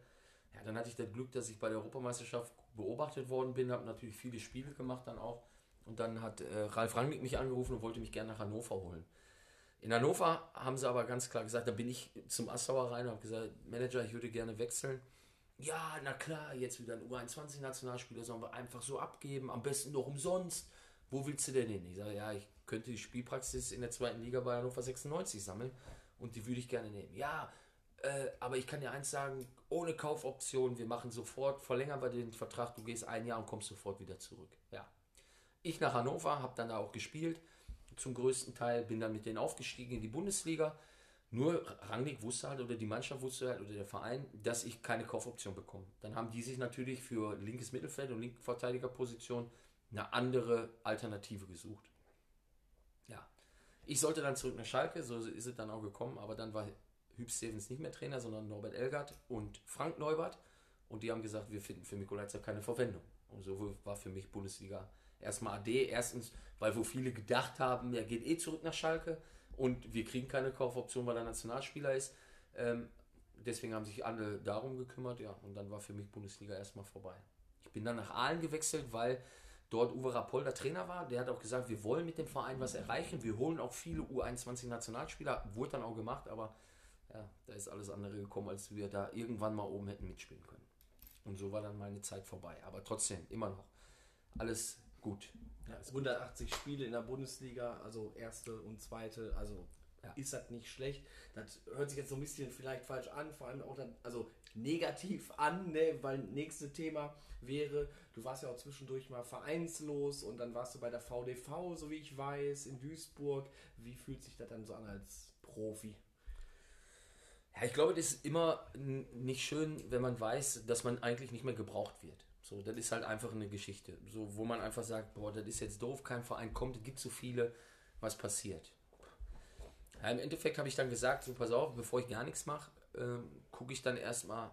Ja, dann hatte ich das Glück, dass ich bei der Europameisterschaft beobachtet worden bin, habe natürlich viele Spiele gemacht dann auch. Und dann hat äh, Ralf Rangnick mich angerufen und wollte mich gerne nach Hannover holen. In Hannover haben sie aber ganz klar gesagt, da bin ich zum Assauer rein und habe gesagt, Manager, ich würde gerne wechseln ja, na klar, jetzt wieder ein U21-Nationalspieler sollen wir einfach so abgeben, am besten noch umsonst. Wo willst du denn hin? Ich sage, ja, ich könnte die Spielpraxis in der zweiten Liga bei Hannover 96 sammeln und die würde ich gerne nehmen. Ja, äh, aber ich kann dir eins sagen, ohne Kaufoption, wir machen sofort, verlängern wir den Vertrag, du gehst ein Jahr und kommst sofort wieder zurück. Ja. Ich nach Hannover, habe dann da auch gespielt, zum größten Teil, bin dann mit denen aufgestiegen in die Bundesliga nur Rangnick wusste halt oder die Mannschaft wusste halt oder der Verein, dass ich keine Kaufoption bekomme. Dann haben die sich natürlich für linkes Mittelfeld und linke Verteidigerposition eine andere Alternative gesucht. Ich sollte dann zurück nach Schalke, so ist es dann auch gekommen, aber dann war Hüb Stevens nicht mehr Trainer, sondern Norbert Elgert und Frank Neubert. Und die haben gesagt, wir finden für Mikolajczyk keine Verwendung. Und so war für mich Bundesliga erstmal AD. Erstens, weil wo viele gedacht haben, er geht eh zurück nach Schalke und wir kriegen keine Kaufoption, weil er Nationalspieler ist. Ähm, deswegen haben sich alle darum gekümmert, ja, und dann war für mich Bundesliga erstmal vorbei. Ich bin dann nach Aalen gewechselt, weil dort Uwe Rapolda Trainer war. Der hat auch gesagt, wir wollen mit dem Verein was erreichen. Wir holen auch viele U21 Nationalspieler. Wurde dann auch gemacht, aber ja, da ist alles andere gekommen, als wir da irgendwann mal oben hätten mitspielen können. Und so war dann meine Zeit vorbei. Aber trotzdem, immer noch alles gut. Ja, 180 Spiele in der Bundesliga, also erste und zweite, also Ja. ist das nicht schlecht. Das hört sich jetzt so ein bisschen vielleicht falsch an, vor allem auch dann, also negativ an, ne? weil nächste Thema wäre, du warst ja auch zwischendurch mal vereinslos und dann warst du bei der VDV, so wie ich weiß, in Duisburg. Wie fühlt sich das dann so an als Profi? Ja, ich glaube, das ist immer nicht schön, wenn man weiß, dass man eigentlich nicht mehr gebraucht wird. So, das ist halt einfach eine Geschichte. So, wo man einfach sagt, boah, das ist jetzt doof, kein Verein kommt, es gibt so viele, was passiert. Ja, Im Endeffekt habe ich dann gesagt, so pass auf, bevor ich gar nichts mache, ähm, gucke ich dann erstmal,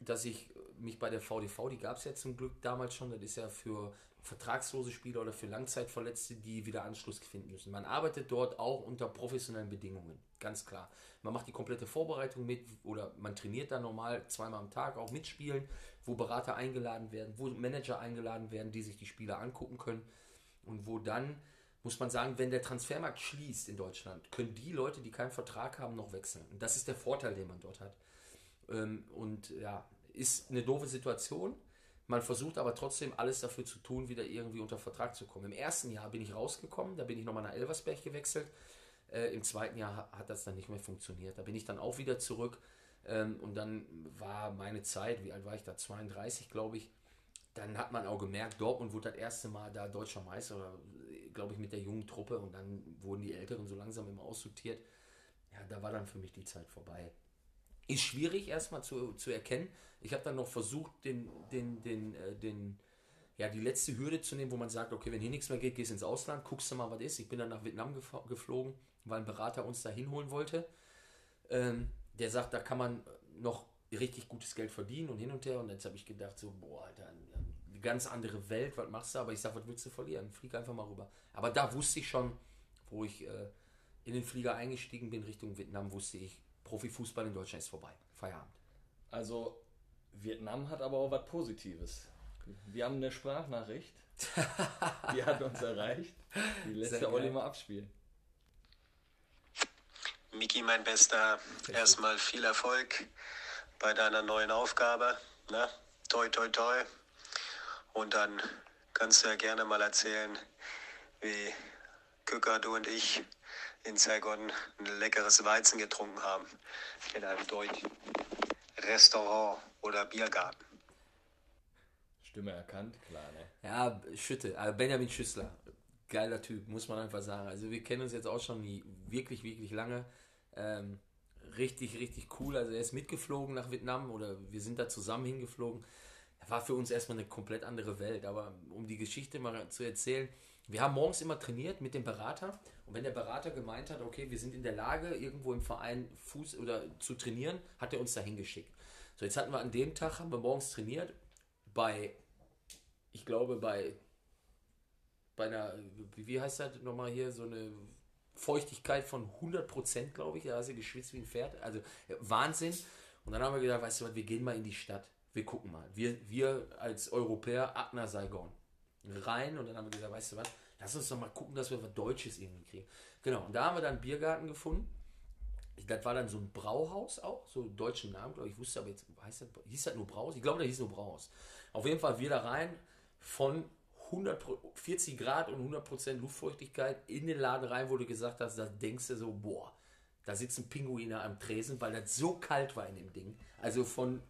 dass ich mich bei der VDV, die gab es ja zum Glück damals schon, das ist ja für vertragslose Spieler oder für Langzeitverletzte, die wieder Anschluss finden müssen. Man arbeitet dort auch unter professionellen Bedingungen, ganz klar. Man macht die komplette Vorbereitung mit oder man trainiert dann normal zweimal am Tag auch mitspielen, wo Berater eingeladen werden, wo Manager eingeladen werden, die sich die Spieler angucken können und wo dann muss man sagen, wenn der Transfermarkt schließt in Deutschland, können die Leute, die keinen Vertrag haben, noch wechseln. Und das ist der Vorteil, den man dort hat. Ähm, und ja, ist eine doofe Situation. Man versucht aber trotzdem alles dafür zu tun, wieder irgendwie unter Vertrag zu kommen. Im ersten Jahr bin ich rausgekommen, da bin ich nochmal nach Elversberg gewechselt. Äh, Im zweiten Jahr ha- hat das dann nicht mehr funktioniert. Da bin ich dann auch wieder zurück. Ähm, und dann war meine Zeit, wie alt war ich da? 32, glaube ich. Dann hat man auch gemerkt, Dortmund wurde das erste Mal da deutscher Meister, oder, glaube ich, mit der jungen Truppe. Und dann wurden die Älteren so langsam immer aussortiert. Ja, da war dann für mich die Zeit vorbei. Ist schwierig erstmal zu, zu erkennen. Ich habe dann noch versucht, den, den, den, äh, den, ja, die letzte Hürde zu nehmen, wo man sagt, okay, wenn hier nichts mehr geht, gehst ins Ausland, guckst du mal, was ist. Ich bin dann nach Vietnam gef- geflogen, weil ein Berater uns da hinholen wollte. Ähm, der sagt, da kann man noch richtig gutes Geld verdienen und hin und her. Und jetzt habe ich gedacht, so, boah, Alter, ganz andere Welt, was machst du? Aber ich sage, was willst du verlieren? Flieg einfach mal rüber. Aber da wusste ich schon, wo ich äh, in den Flieger eingestiegen bin Richtung Vietnam, wusste ich, Profifußball in Deutschland ist vorbei. Feierabend. Also, Vietnam hat aber auch was Positives. Wir haben eine Sprachnachricht. Die hat uns erreicht. Die lässt Sehr der Olli geil. mal abspielen. Miki, mein Bester, erstmal viel Erfolg bei deiner neuen Aufgabe. Ne? Toi, toi, toi. Und dann kannst du ja gerne mal erzählen, wie Kücker, du und ich in Saigon ein leckeres Weizen getrunken haben. In einem deutschen Restaurant oder Biergarten. Stimme erkannt, klar, ne? Ja, Schütte, äh, Benjamin Schüssler. Geiler Typ, muss man einfach sagen. Also wir kennen uns jetzt auch schon wirklich, wirklich lange. Ähm, richtig, richtig cool. Also er ist mitgeflogen nach Vietnam oder wir sind da zusammen hingeflogen. War für uns erstmal eine komplett andere Welt. Aber um die Geschichte mal zu erzählen, wir haben morgens immer trainiert mit dem Berater. Und wenn der Berater gemeint hat, okay, wir sind in der Lage, irgendwo im Verein Fuß oder zu trainieren, hat er uns dahin geschickt. So, jetzt hatten wir an dem Tag, haben wir morgens trainiert bei, ich glaube, bei, bei einer, wie heißt das nochmal hier, so eine Feuchtigkeit von 100%, glaube ich, da hast du geschwitzt wie ein Pferd, also Wahnsinn. Und dann haben wir gedacht, weißt du was, wir gehen mal in die Stadt, wir gucken mal. Wir, wir als Europäer ab nach Saigon rein und dann haben wir gesagt, weißt du was, lass uns doch mal gucken, dass wir was Deutsches irgendwie kriegen. Genau, und da haben wir dann einen Biergarten gefunden. Das war dann so ein Brauhaus auch, so deutschen Namen, glaube ich. wusste aber jetzt, heißt das, hieß das nur Brauhaus? Ich glaube, da hieß nur Brauhaus. Auf jeden Fall wir da rein von 140 Grad und 100% Luftfeuchtigkeit in den Laden rein, wo du gesagt hast, da denkst du so, boah, da sitzen Pinguine am Tresen, weil das so kalt war in dem Ding. Also von,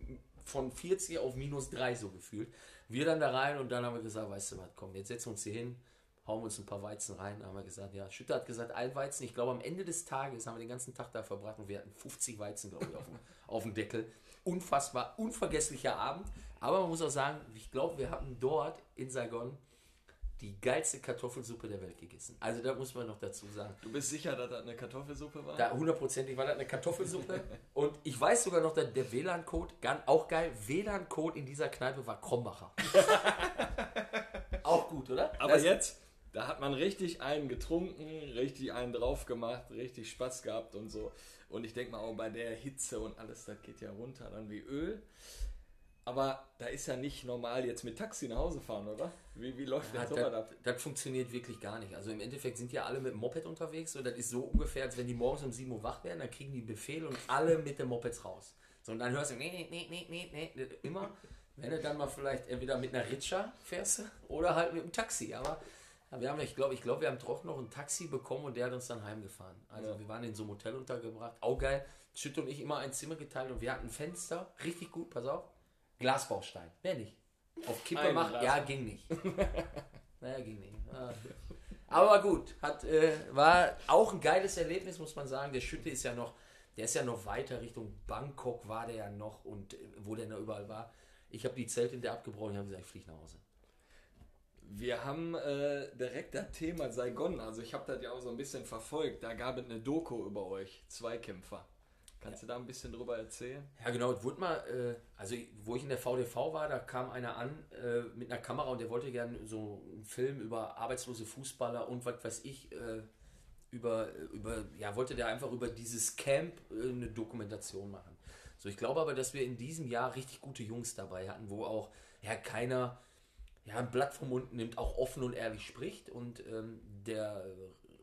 von 40 auf minus 3 so gefühlt. Wir dann da rein und dann haben wir gesagt, weißt du was, komm, jetzt setzen wir uns hier hin, hauen uns ein paar Weizen rein. Haben wir gesagt, ja, Schütter hat gesagt, ein Weizen. Ich glaube, am Ende des Tages haben wir den ganzen Tag da verbracht und wir hatten 50 Weizen, glaube ich, auf dem, auf dem Deckel. Unfassbar, unvergesslicher Abend. Aber man muss auch sagen, ich glaube, wir hatten dort in Saigon die geilste Kartoffelsuppe der Welt gegessen. Also da muss man noch dazu sagen. Du bist sicher, dass das eine Kartoffelsuppe war? Da hundertprozentig war das eine Kartoffelsuppe. Und ich weiß sogar noch, dass der WLAN-Code, auch geil, WLAN-Code in dieser Kneipe war Krombacher. auch gut, oder? Aber Das- jetzt, da hat man richtig einen getrunken, richtig einen drauf gemacht, richtig Spaß gehabt und so. Und ich denke mal auch bei der Hitze und alles, das geht ja runter dann wie Öl. Aber da ist ja nicht normal jetzt mit Taxi nach Hause fahren, oder? Wie, wie läuft Ja, denn sowas ab? das, das funktioniert wirklich gar nicht. Also im Endeffekt sind ja alle mit dem Moped unterwegs und das ist so ungefähr, als wenn die morgens um 7 Uhr wach werden, dann kriegen die Befehl und alle mit den Mopeds raus. So, und dann hörst du, nee, nee, nee, nee, nee, nee, immer, wenn du dann mal vielleicht entweder mit einer Ritscha fährst oder halt mit dem Taxi. Aber wir haben, ich glaube, ich glaube, wir haben doch noch ein Taxi bekommen und der hat uns dann heimgefahren. Also Ja. wir waren in so einem Hotel untergebracht, auch geil. Schütte und ich immer ein Zimmer geteilt und wir hatten ein Fenster, richtig gut, pass auf, Glasbaustein, mehr nicht. Auf Kippe machen, ja, ging nicht. naja, ging nicht. Ah. Aber gut, hat, äh, war auch ein geiles Erlebnis, muss man sagen. Der Schütte ist ja noch, der ist ja noch weiter Richtung Bangkok war der ja noch und äh, wo der noch überall war. Ich habe die Zelte in der abgebrochen, ich habe gesagt, ich fliege nach Hause. Wir haben äh, direkt das Thema Saigon, also ich habe das ja auch so ein bisschen verfolgt. Da gab es eine Doku über euch, Zweikämpfer. Kannst du da ein bisschen drüber erzählen? Ja, genau, es wurde mal, äh, also wo ich in der VDV war, da kam einer an äh, mit einer Kamera und der wollte gerne so einen Film über arbeitslose Fußballer und was weiß ich, äh, über, über, ja, wollte der einfach über dieses Camp äh, eine Dokumentation machen. So, ich glaube aber, dass wir in diesem Jahr richtig gute Jungs dabei hatten, wo auch, ja, keiner, ja, ein Blatt vom Mund nimmt, auch offen und ehrlich spricht und ähm, der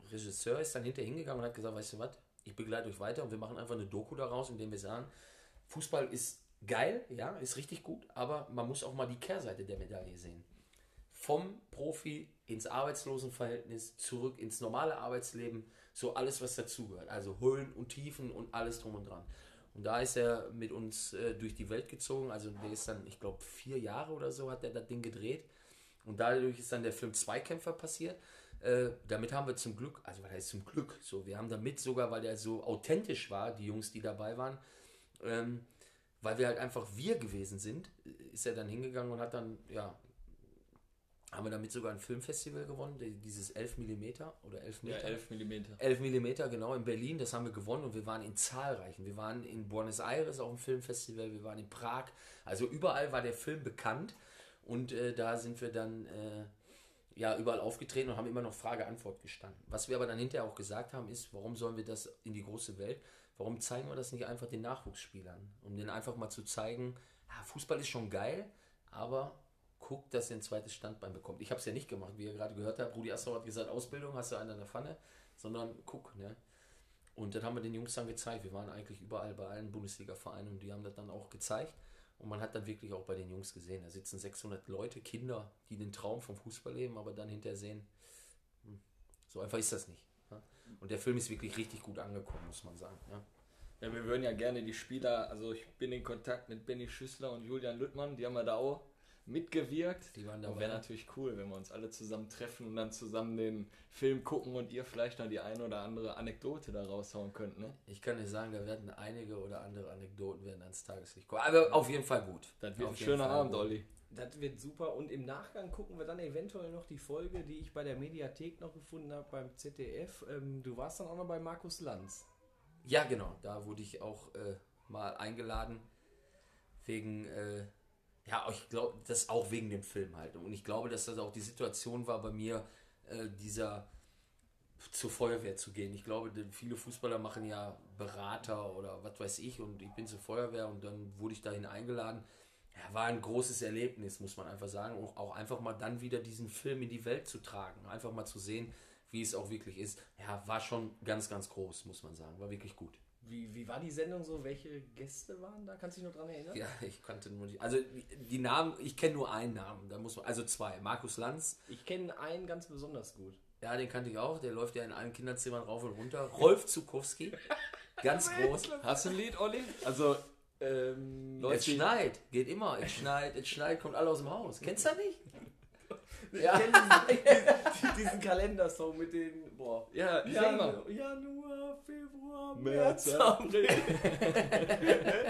Regisseur ist dann hinterher hingegangen und hat gesagt, weißt du was, ich begleite euch weiter und wir machen einfach eine Doku daraus, indem wir sagen, Fußball ist geil, ja, ist richtig gut, aber man muss auch mal die Kehrseite der Medaille sehen. Vom Profi ins Arbeitslosenverhältnis, zurück ins normale Arbeitsleben, so alles, was dazugehört. Also Höhen und Tiefen und alles drum und dran. Und da ist er mit uns äh, durch die Welt gezogen. Also der ist dann, ich glaube, vier Jahre oder so hat er das Ding gedreht. Und dadurch ist dann der Film Zweikämpfer passiert. Äh, damit haben wir zum Glück, also was heißt zum Glück, so, wir haben damit sogar, weil der so authentisch war, die Jungs, die dabei waren, ähm, weil wir halt einfach wir gewesen sind, ist er dann hingegangen und hat dann, ja, haben wir damit sogar ein Filmfestival gewonnen, die- dieses 11 mm oder 11 Ja, Meter. 11 mm. 11 mm, genau, in Berlin, das haben wir gewonnen und wir waren in zahlreichen. Wir waren in Buenos Aires auf dem Filmfestival, wir waren in Prag, also überall war der Film bekannt und äh, da sind wir dann äh, ja überall aufgetreten und haben immer noch Frage-Antwort gestanden. Was wir aber dann hinterher auch gesagt haben, ist, warum sollen wir das in die große Welt, warum zeigen wir das nicht einfach den Nachwuchsspielern, um denen einfach mal zu zeigen, ja, Fußball ist schon geil, aber guckt, dass ihr ein zweites Standbein bekommt. Ich habe es ja nicht gemacht, wie ihr gerade gehört habt. Rudi Assauer hat gesagt, Ausbildung hast du einen in der Pfanne, sondern guck. Ne? Und dann haben wir den Jungs dann gezeigt. Wir waren eigentlich überall bei allen Bundesliga-Vereinen und die haben das dann auch gezeigt. Und man hat dann wirklich auch bei den Jungs gesehen, da sitzen 600 Leute, Kinder, die den Traum vom Fußball leben, aber dann hinterher sehen, hm, so einfach ist das nicht. Und der Film ist wirklich richtig gut angekommen, muss man sagen. Ne? Ja, wir würden ja gerne die Spieler, also ich bin in Kontakt mit Benny Schüssler und Julian Lüttmann, die haben ja da auch mitgewirkt. Die waren Und dabei. wäre natürlich cool, wenn wir uns alle zusammen treffen und dann zusammen den Film gucken und ihr vielleicht noch die eine oder andere Anekdote da raushauen könnt, ne? Ich kann dir sagen, da werden einige oder andere Anekdoten werden ans Tageslicht kommen. Aber auf jeden Fall gut. Das wird Auf ein jeden schöner Fall Abend, gut. Olli. Das wird super und im Nachgang gucken wir dann eventuell noch die Folge, die ich bei der Mediathek noch gefunden habe beim ZDF. Ähm, du warst dann auch noch bei Markus Lanz. Ja, genau. Da wurde ich auch äh, mal eingeladen. Wegen, äh, ja, ich glaube, das auch wegen dem Film halt. Und ich glaube, dass das auch die Situation war bei mir, äh, dieser zur Feuerwehr zu gehen. Ich glaube, viele Fußballer machen ja Berater oder was weiß ich und ich bin zur Feuerwehr und dann wurde ich dahin eingeladen. Ja, war ein großes Erlebnis, muss man einfach sagen. Und auch einfach mal dann wieder diesen Film in die Welt zu tragen. Einfach mal zu sehen, wie es auch wirklich ist. Ja, war schon ganz, ganz groß, muss man sagen. War wirklich gut. Wie, wie war die Sendung so? Welche Gäste waren da? Kannst du dich noch dran erinnern? Ja, ich kannte nur die. Also die, die Namen, ich kenne nur einen Namen. Da muss man, also zwei. Markus Lanz, Ich kenne einen ganz besonders gut. ja, den kannte ich auch. Der läuft ja in allen Kinderzimmern rauf und runter. Rolf Zukowski, ganz groß. Hast du ein Lied, Olli? Also, ähm, Es Leute, schneit, geht immer. Es schneit, es schneit, kommt alle aus dem Haus. Kennst du das nicht? Ich kenn diesen, diesen Kalendersong mit den. Boah. ja, sing mal. Janu, Januar, Februar, März, März, April.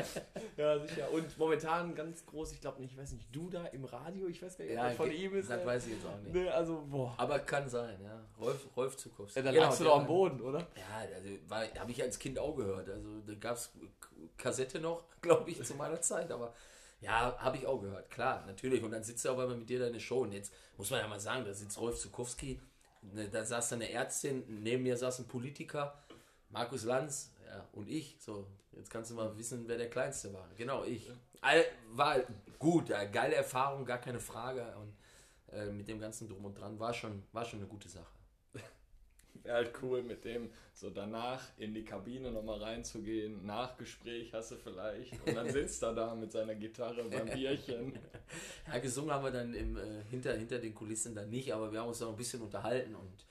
ja, sicher. Und momentan ganz groß, ich glaube nicht, ich weiß nicht, du da im Radio, ich weiß gar nicht, Ja, von ihm ist. das äh, weiß ich jetzt auch nicht. Ne, also, boah. Aber kann sein, ja. Rolf, Rolf Zukowski. Ja, dann Genau, lagst du der doch am Boden, oder? Ja, also habe ich als Kind auch gehört. Also da gab es Kassette noch, glaube ich, zu meiner Zeit. Aber ja, habe ich auch gehört, klar, natürlich. Und dann sitzt er aber mit dir da in der Show. Und jetzt muss man ja mal sagen, da sitzt Rolf Zukowski, ne, da saß eine Ärztin, neben mir saß ein Politiker Markus Lanz ja, und ich. So, jetzt kannst du mal wissen, wer der Kleinste war. Genau, ich. All, war gut, ja, geile Erfahrung, gar keine Frage. Und äh, mit dem ganzen Drum und Dran war schon, war schon eine gute Sache. Wäre halt cool, mit dem so danach in die Kabine nochmal reinzugehen. Nachgespräch hast du vielleicht. Und dann sitzt er da mit seiner Gitarre beim Bierchen. Ja, gesungen haben wir dann im, äh, hinter, hinter den Kulissen dann nicht, aber wir haben uns noch ein bisschen unterhalten und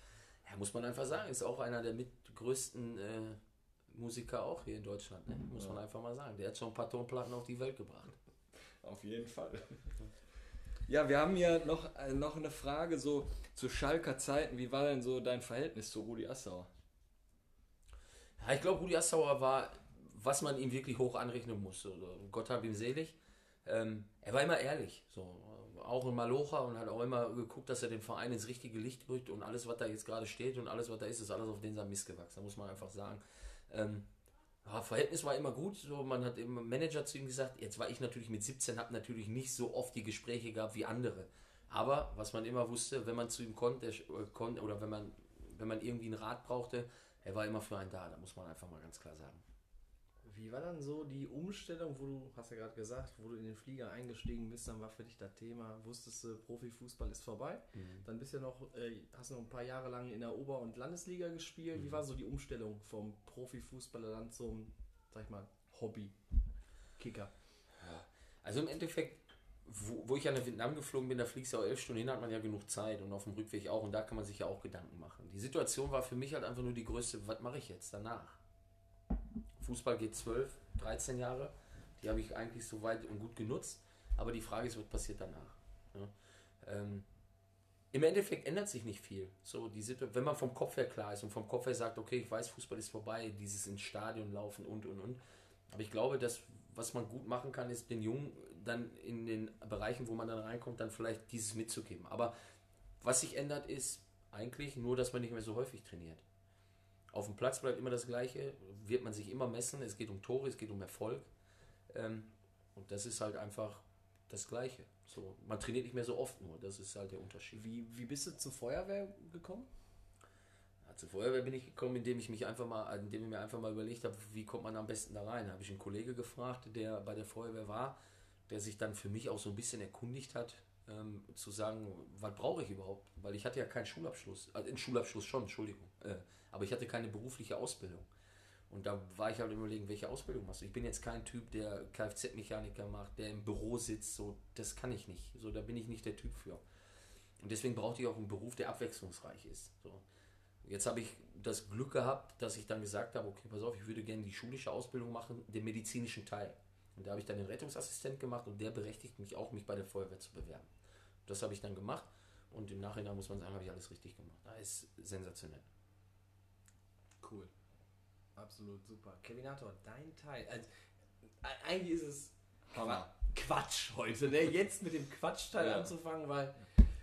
ja, muss man einfach sagen, ist auch einer der mit größten äh, Musiker auch hier in Deutschland, ne? muss man einfach mal sagen. Der hat schon ein paar Tonplatten auf die Welt gebracht. Auf jeden Fall. Ja, wir haben hier noch, äh, noch eine Frage so zu Schalker Zeiten. Wie war denn so dein Verhältnis zu Rudi Assauer? Ja, ich glaube, Rudi Assauer war, was man ihm wirklich hoch anrechnen muss. Gott hab ihm selig. Ähm, er war immer ehrlich, so auch in Malocha und hat auch immer geguckt, dass er den Verein ins richtige Licht rückt und alles, was da jetzt gerade steht und alles, was da ist, ist alles auf den Mist gewachsen. Da muss man einfach sagen. Ähm, ja, Verhältnis war immer gut. So, man hat im Manager zu ihm gesagt, jetzt war ich natürlich mit 17, habe natürlich nicht so oft die Gespräche gehabt wie andere. Aber was man immer wusste, wenn man zu ihm konnte, äh, konnte oder wenn man, wenn man irgendwie einen Rat brauchte, er war immer für einen da. Da muss man einfach mal ganz klar sagen. Wie war dann so die Umstellung, wo du, hast ja gerade gesagt, wo du in den Flieger eingestiegen bist, dann war für dich das Thema, wusstest du, Profifußball ist vorbei. Dann bist du ja noch, äh, hast noch ein paar Jahre lang in der Ober- und Landesliga gespielt. Wie war so die Umstellung vom Profifußballer dann zum, sag ich mal, Hobby-Kicker? Also im Endeffekt, wo, wo ich ja nach Vietnam geflogen bin, da fliegst du ja auch elf Stunden hin, hat man ja genug Zeit und auf dem Rückweg auch und da kann man sich ja auch Gedanken machen. Die Situation war für mich halt einfach nur die größte, was mache ich jetzt danach? Fußball geht 12, 13 Jahre, die habe ich eigentlich so weit und gut genutzt, aber die Frage ist, was passiert danach? Ja? Ähm, Im Endeffekt ändert sich nicht viel. So, die wenn man vom Kopf her klar ist und vom Kopf her sagt, okay, ich weiß, Fußball ist vorbei, dieses ins Stadion laufen und und und. Aber ich glaube, dass was man gut machen kann, ist den Jungen dann in den Bereichen, wo man dann reinkommt, dann vielleicht dieses mitzugeben. Aber was sich ändert, ist eigentlich nur, dass man nicht mehr so häufig trainiert. Auf dem Platz bleibt immer das Gleiche, wird man sich immer messen, es geht um Tore, es geht um Erfolg. Ähm, und das ist halt einfach das Gleiche. So, man trainiert nicht mehr so oft nur, das ist halt der Unterschied. Wie, wie bist du zur Feuerwehr gekommen? Ja, zur Feuerwehr bin ich gekommen, indem ich mich einfach mal, indem ich mir einfach mal überlegt habe, wie kommt man am besten da rein. Da habe ich einen Kollege gefragt, der bei der Feuerwehr war, der sich dann für mich auch so ein bisschen erkundigt hat, ähm, zu sagen, was brauche ich überhaupt? Weil ich hatte ja keinen Schulabschluss, also einen Schulabschluss schon, Entschuldigung, äh, aber ich hatte keine berufliche Ausbildung. Und da war ich halt überlegen, welche Ausbildung machst du? Ich bin jetzt kein Typ, der Kfz-Mechaniker macht, der im Büro sitzt, so, das kann ich nicht. So, da bin ich nicht der Typ für. Und deswegen brauchte ich auch einen Beruf, der abwechslungsreich ist. So. Jetzt habe ich das Glück gehabt, dass ich dann gesagt habe, okay, pass auf, ich würde gerne die schulische Ausbildung machen, den medizinischen Teil. Und da habe ich dann den Rettungsassistent gemacht und der berechtigt mich auch, mich bei der Feuerwehr zu bewerben. Das habe ich dann gemacht und im Nachhinein muss man sagen, habe ich alles richtig gemacht. Das ist sensationell. Cool. Absolut super. Kevinator, dein Teil. Also, e- eigentlich ist es Hammer. Quatsch heute, ne? Jetzt mit dem Quatschteil Ja. anzufangen, weil,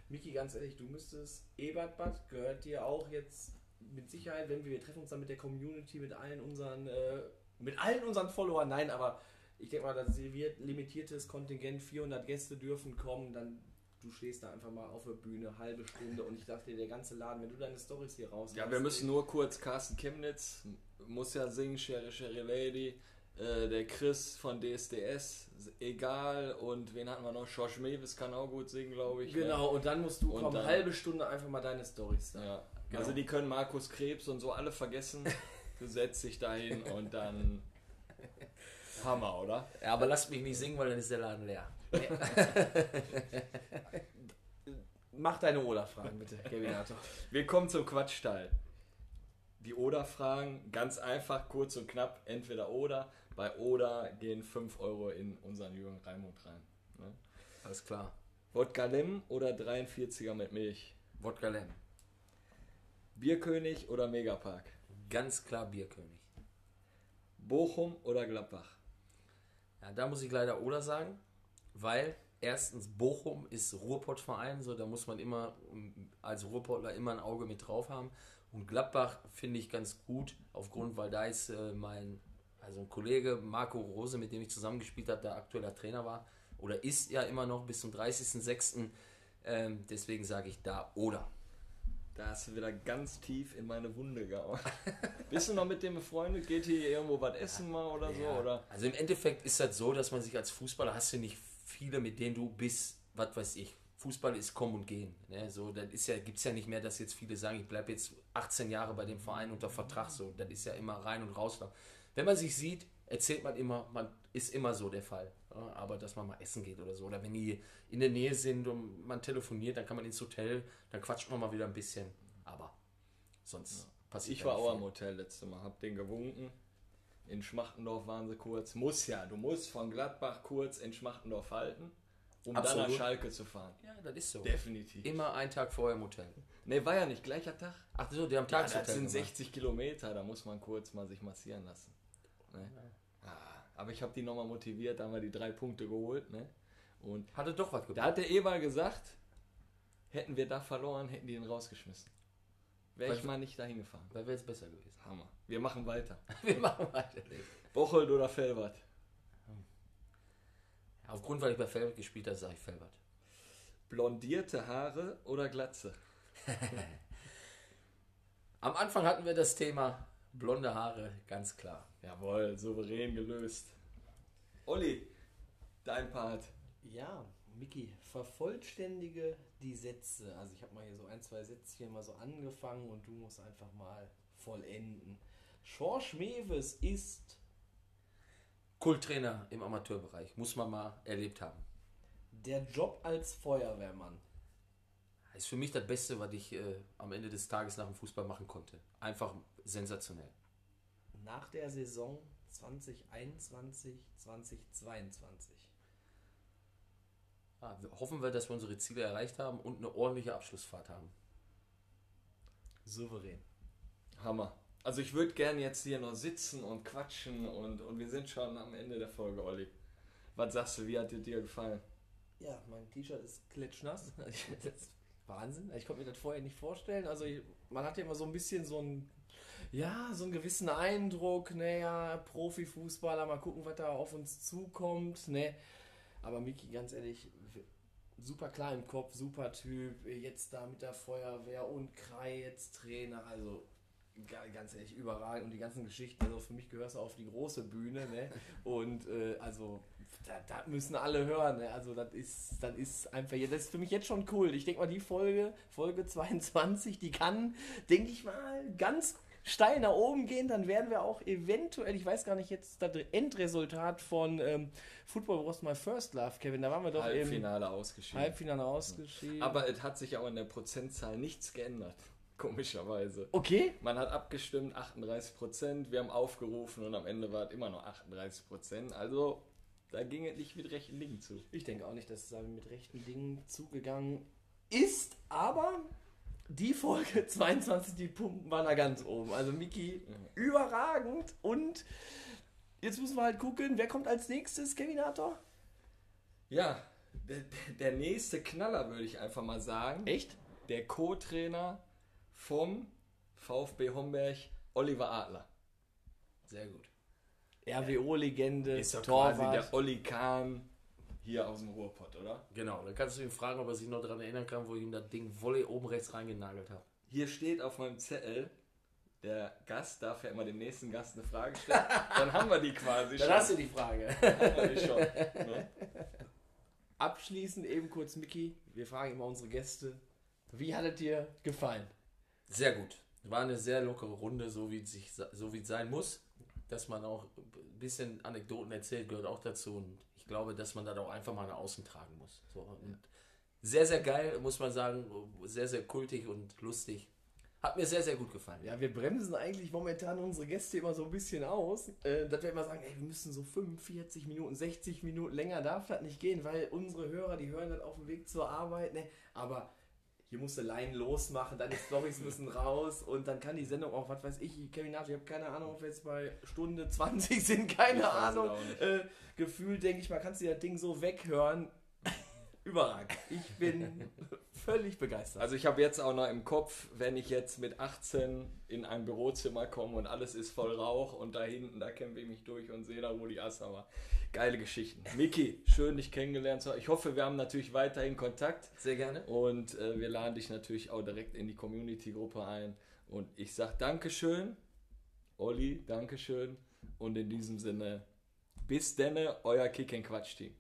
Miki, ganz ehrlich, du müsstest, Ebertbad gehört dir auch jetzt mit Sicherheit, wenn wir, wir treffen uns dann mit der Community, mit allen unseren, äh, mit allen unseren Followern, nein, aber ich denke mal, das wird limitiertes Kontingent, 400 Gäste dürfen kommen, dann du stehst da einfach mal auf der Bühne, halbe Stunde und ich dachte dir, der ganze Laden, wenn du deine Stories hier raus Ja, wir müssen nur kurz Carsten Chemnitz, muss ja singen, Sherry Sherry Lady, äh, der Chris von DSDS, egal, und wen hatten wir noch? Josh Mewis kann auch gut singen, glaube ich. ne? Genau, und dann musst du Und kommen, dann- halbe Stunde einfach mal deine Stories sagen. Ja. Genau. Also die können Markus Krebs und so alle vergessen. Du setzt dich dahin und dann Hammer, oder? Ja, aber lasst mich nicht singen, weil dann ist der Laden leer. Mach deine Oder-Fragen bitte, Kevinator. Wir kommen zum Quatschteil. Die Oder-Fragen, ganz einfach, kurz und knapp, entweder oder. Bei Oder gehen 5 Euro in unseren Jürgen Raimund rein. Ne? Alles klar. Wodka Lem oder 43er mit Milch? Wodka Lem. Bierkönig oder Megapark? Ganz klar Bierkönig. Bochum oder Gladbach? Ja, da muss ich leider Oder sagen, weil erstens Bochum ist Ruhrpottverein, so da muss man immer um, als Ruhrpottler immer ein Auge mit drauf haben. Und Gladbach finde ich ganz gut, aufgrund, weil da ist äh, mein, also ein Kollege Marco Rose, mit dem ich zusammengespielt habe, der aktueller Trainer war oder ist ja immer noch bis zum 30.06. Ähm, deswegen sage ich da Oder. Da hast du wieder ganz tief in meine Wunde gehauen. Bist du noch mit dem befreundet? Geht hier irgendwo was essen mal oder so? Ja. Oder? Also im Endeffekt ist das so, dass man sich als Fußballer hast du nicht viele, mit denen du bist, was weiß ich. Fußball ist kommen und gehen. Ne? So, dann ist ja, gibt es ja nicht mehr, dass jetzt viele sagen, ich bleibe jetzt 18 Jahre bei dem Verein unter Vertrag. So, das ist ja immer rein und raus. Wenn man sich sieht, erzählt man immer, man ist immer so der Fall. Ja, aber dass man mal essen geht oder so. Oder wenn die in der Nähe sind und man telefoniert, dann kann man ins Hotel, dann quatscht man mal wieder ein bisschen. Aber sonst passiert Ich war auch am Hotel letztes Mal, hab den gewunken. In Schmachtendorf waren sie kurz. Muss ja, du musst von Gladbach kurz in Schmachtendorf halten, um dann Absolut. nach Schalke zu fahren. Ja, das ist so. Definitiv. Immer einen Tag vorher im Hotel. Ne, war ja nicht gleicher Tag. Ach so, die haben Ja, Tagshotel das sind gemacht. 60 Kilometer, da muss man kurz mal sich massieren lassen. Ne? Ah, aber ich habe die nochmal motiviert, da haben wir die drei Punkte geholt. Ne? Und Hatte doch was da gebracht. hat der Eber gesagt, hätten wir da verloren, hätten die ihn rausgeschmissen. Wäre ich mal nicht dahin gefahren. Da wäre es besser gewesen. Hammer. Wir machen weiter. Wir machen weiter. Bocholt oder Felbert? Aufgrund, weil ich bei Felbert gespielt habe, sage ich Felbert. Blondierte Haare oder Glatze? Am Anfang hatten wir das Thema blonde Haare, ganz klar. Jawohl, souverän gelöst. Olli, dein Part. Ja, Miki, vervollständige die Sätze. Also ich habe mal hier so ein, zwei Sätzchen mal so angefangen und du musst einfach mal vollenden. Schorsch Mewes ist Kulttrainer im Amateurbereich, muss man mal erlebt haben. der Job als Feuerwehrmann. Ist für mich das Beste, was ich äh, am Ende des Tages nach dem Fußball machen konnte. Einfach sensationell. Nach der Saison 2021, 2022. Ja, wir hoffen wir, dass wir unsere Ziele erreicht haben und eine ordentliche Abschlussfahrt haben. Souverän. Hammer. Also ich würde gerne jetzt hier noch sitzen und quatschen und, und wir sind schon am Ende der Folge, Olli. Was sagst du, wie hat dir dir gefallen? Ja, mein T-Shirt ist klitschnass. Das ist Wahnsinn. Ich konnte mir das vorher nicht vorstellen. Also ich, man hat ja immer so ein bisschen so ein ja, so einen gewissen Eindruck, naja, Profifußballer, mal gucken, was da auf uns zukommt, ne. Aber Miki, ganz ehrlich, super klar im Kopf, super Typ, jetzt da mit der Feuerwehr und Krei jetzt Trainer, also ga- ganz ehrlich, überragend und die ganzen Geschichten, also für mich gehörst du auf die große Bühne, ne? Und äh, also da müssen alle hören, ne? Also das ist, das ist einfach, das ist für mich jetzt schon cool. Ich denke mal, die Folge, Folge 22, die kann, denke ich mal, ganz steil nach oben gehen, dann werden wir auch eventuell, ich weiß gar nicht jetzt das Endresultat von ähm, Football Was My First Love, Kevin, da waren wir doch im Halbfinale ausgeschieden. Halbfinale ausgeschieden. Aber es hat sich auch in der Prozentzahl nichts geändert. Komischerweise. okay, Man hat abgestimmt, 38 Prozent, wir haben aufgerufen und am Ende war es immer noch 38 Prozent. Also da ging es nicht mit rechten Dingen zu. Ich denke auch nicht, dass es da mit rechten Dingen zugegangen ist, aber die Folge 22, die Pumpen waren da ganz oben. Also Miki, überragend und jetzt müssen wir halt gucken, wer kommt als nächstes, Kevinator? Ja, der, der nächste Knaller würde ich einfach mal sagen. Echt? Der Co-Trainer vom VfB Homberg, Oliver Adler. Sehr gut. RWO-Legende, Ist doch quasi Torwart. der Olli Kahn hier aus dem Ruhrpott, oder? Genau, dann kannst du ihn fragen, ob er sich noch daran erinnern kann, wo ich ihm das Ding Volley oben rechts reingenagelt habe. Hier steht auf meinem Zettel, der Gast darf ja immer dem nächsten Gast eine Frage stellen. Dann haben wir die quasi Dann schon. hast du die Frage. Haben wir die schon. Ne? Abschließend eben kurz, Miki, wir fragen immer unsere Gäste, wie hat es dir gefallen? Sehr gut. War eine sehr lockere Runde, so wie es sich, so wie es sein muss. Dass man auch ein bisschen Anekdoten erzählt, gehört auch dazu. Und glaube, dass man das auch einfach mal nach außen tragen muss. So, und sehr, sehr geil, muss man sagen. Sehr, sehr kultig und lustig. Hat mir sehr, sehr gut gefallen. Ja, wir bremsen eigentlich momentan unsere Gäste immer so ein bisschen aus, äh, dass wir immer sagen, ey, wir müssen so 45 Minuten, 60 Minuten länger darf das nicht gehen, weil unsere Hörer, die hören das auf dem Weg zur Arbeit, ne? Aber hier musst du Line losmachen, deine Storys müssen raus und dann kann die Sendung auch, was weiß ich, Kevin Nath, ich habe keine Ahnung, ob wir jetzt bei Stunde 20 sind, keine Ahnung. Äh, gefühlt denke ich mal, kannst du das Ding so weghören. Überragend. Ich bin völlig begeistert. Also ich habe jetzt auch noch im Kopf, wenn ich jetzt mit 18 in ein Bürozimmer komme und alles ist voll Rauch und da hinten, da kämpfe ich mich durch und sehe da, wo die Assa war. Geile Geschichten. Miki, schön dich kennengelernt zu haben. Ich hoffe, wir haben natürlich weiterhin Kontakt Sehr gerne. und äh, wir laden dich natürlich auch direkt in die Community-Gruppe ein. Und ich sage Dankeschön, Olli, Dankeschön und in diesem Sinne, bis denne, euer Kick-and-Quatsch-Team.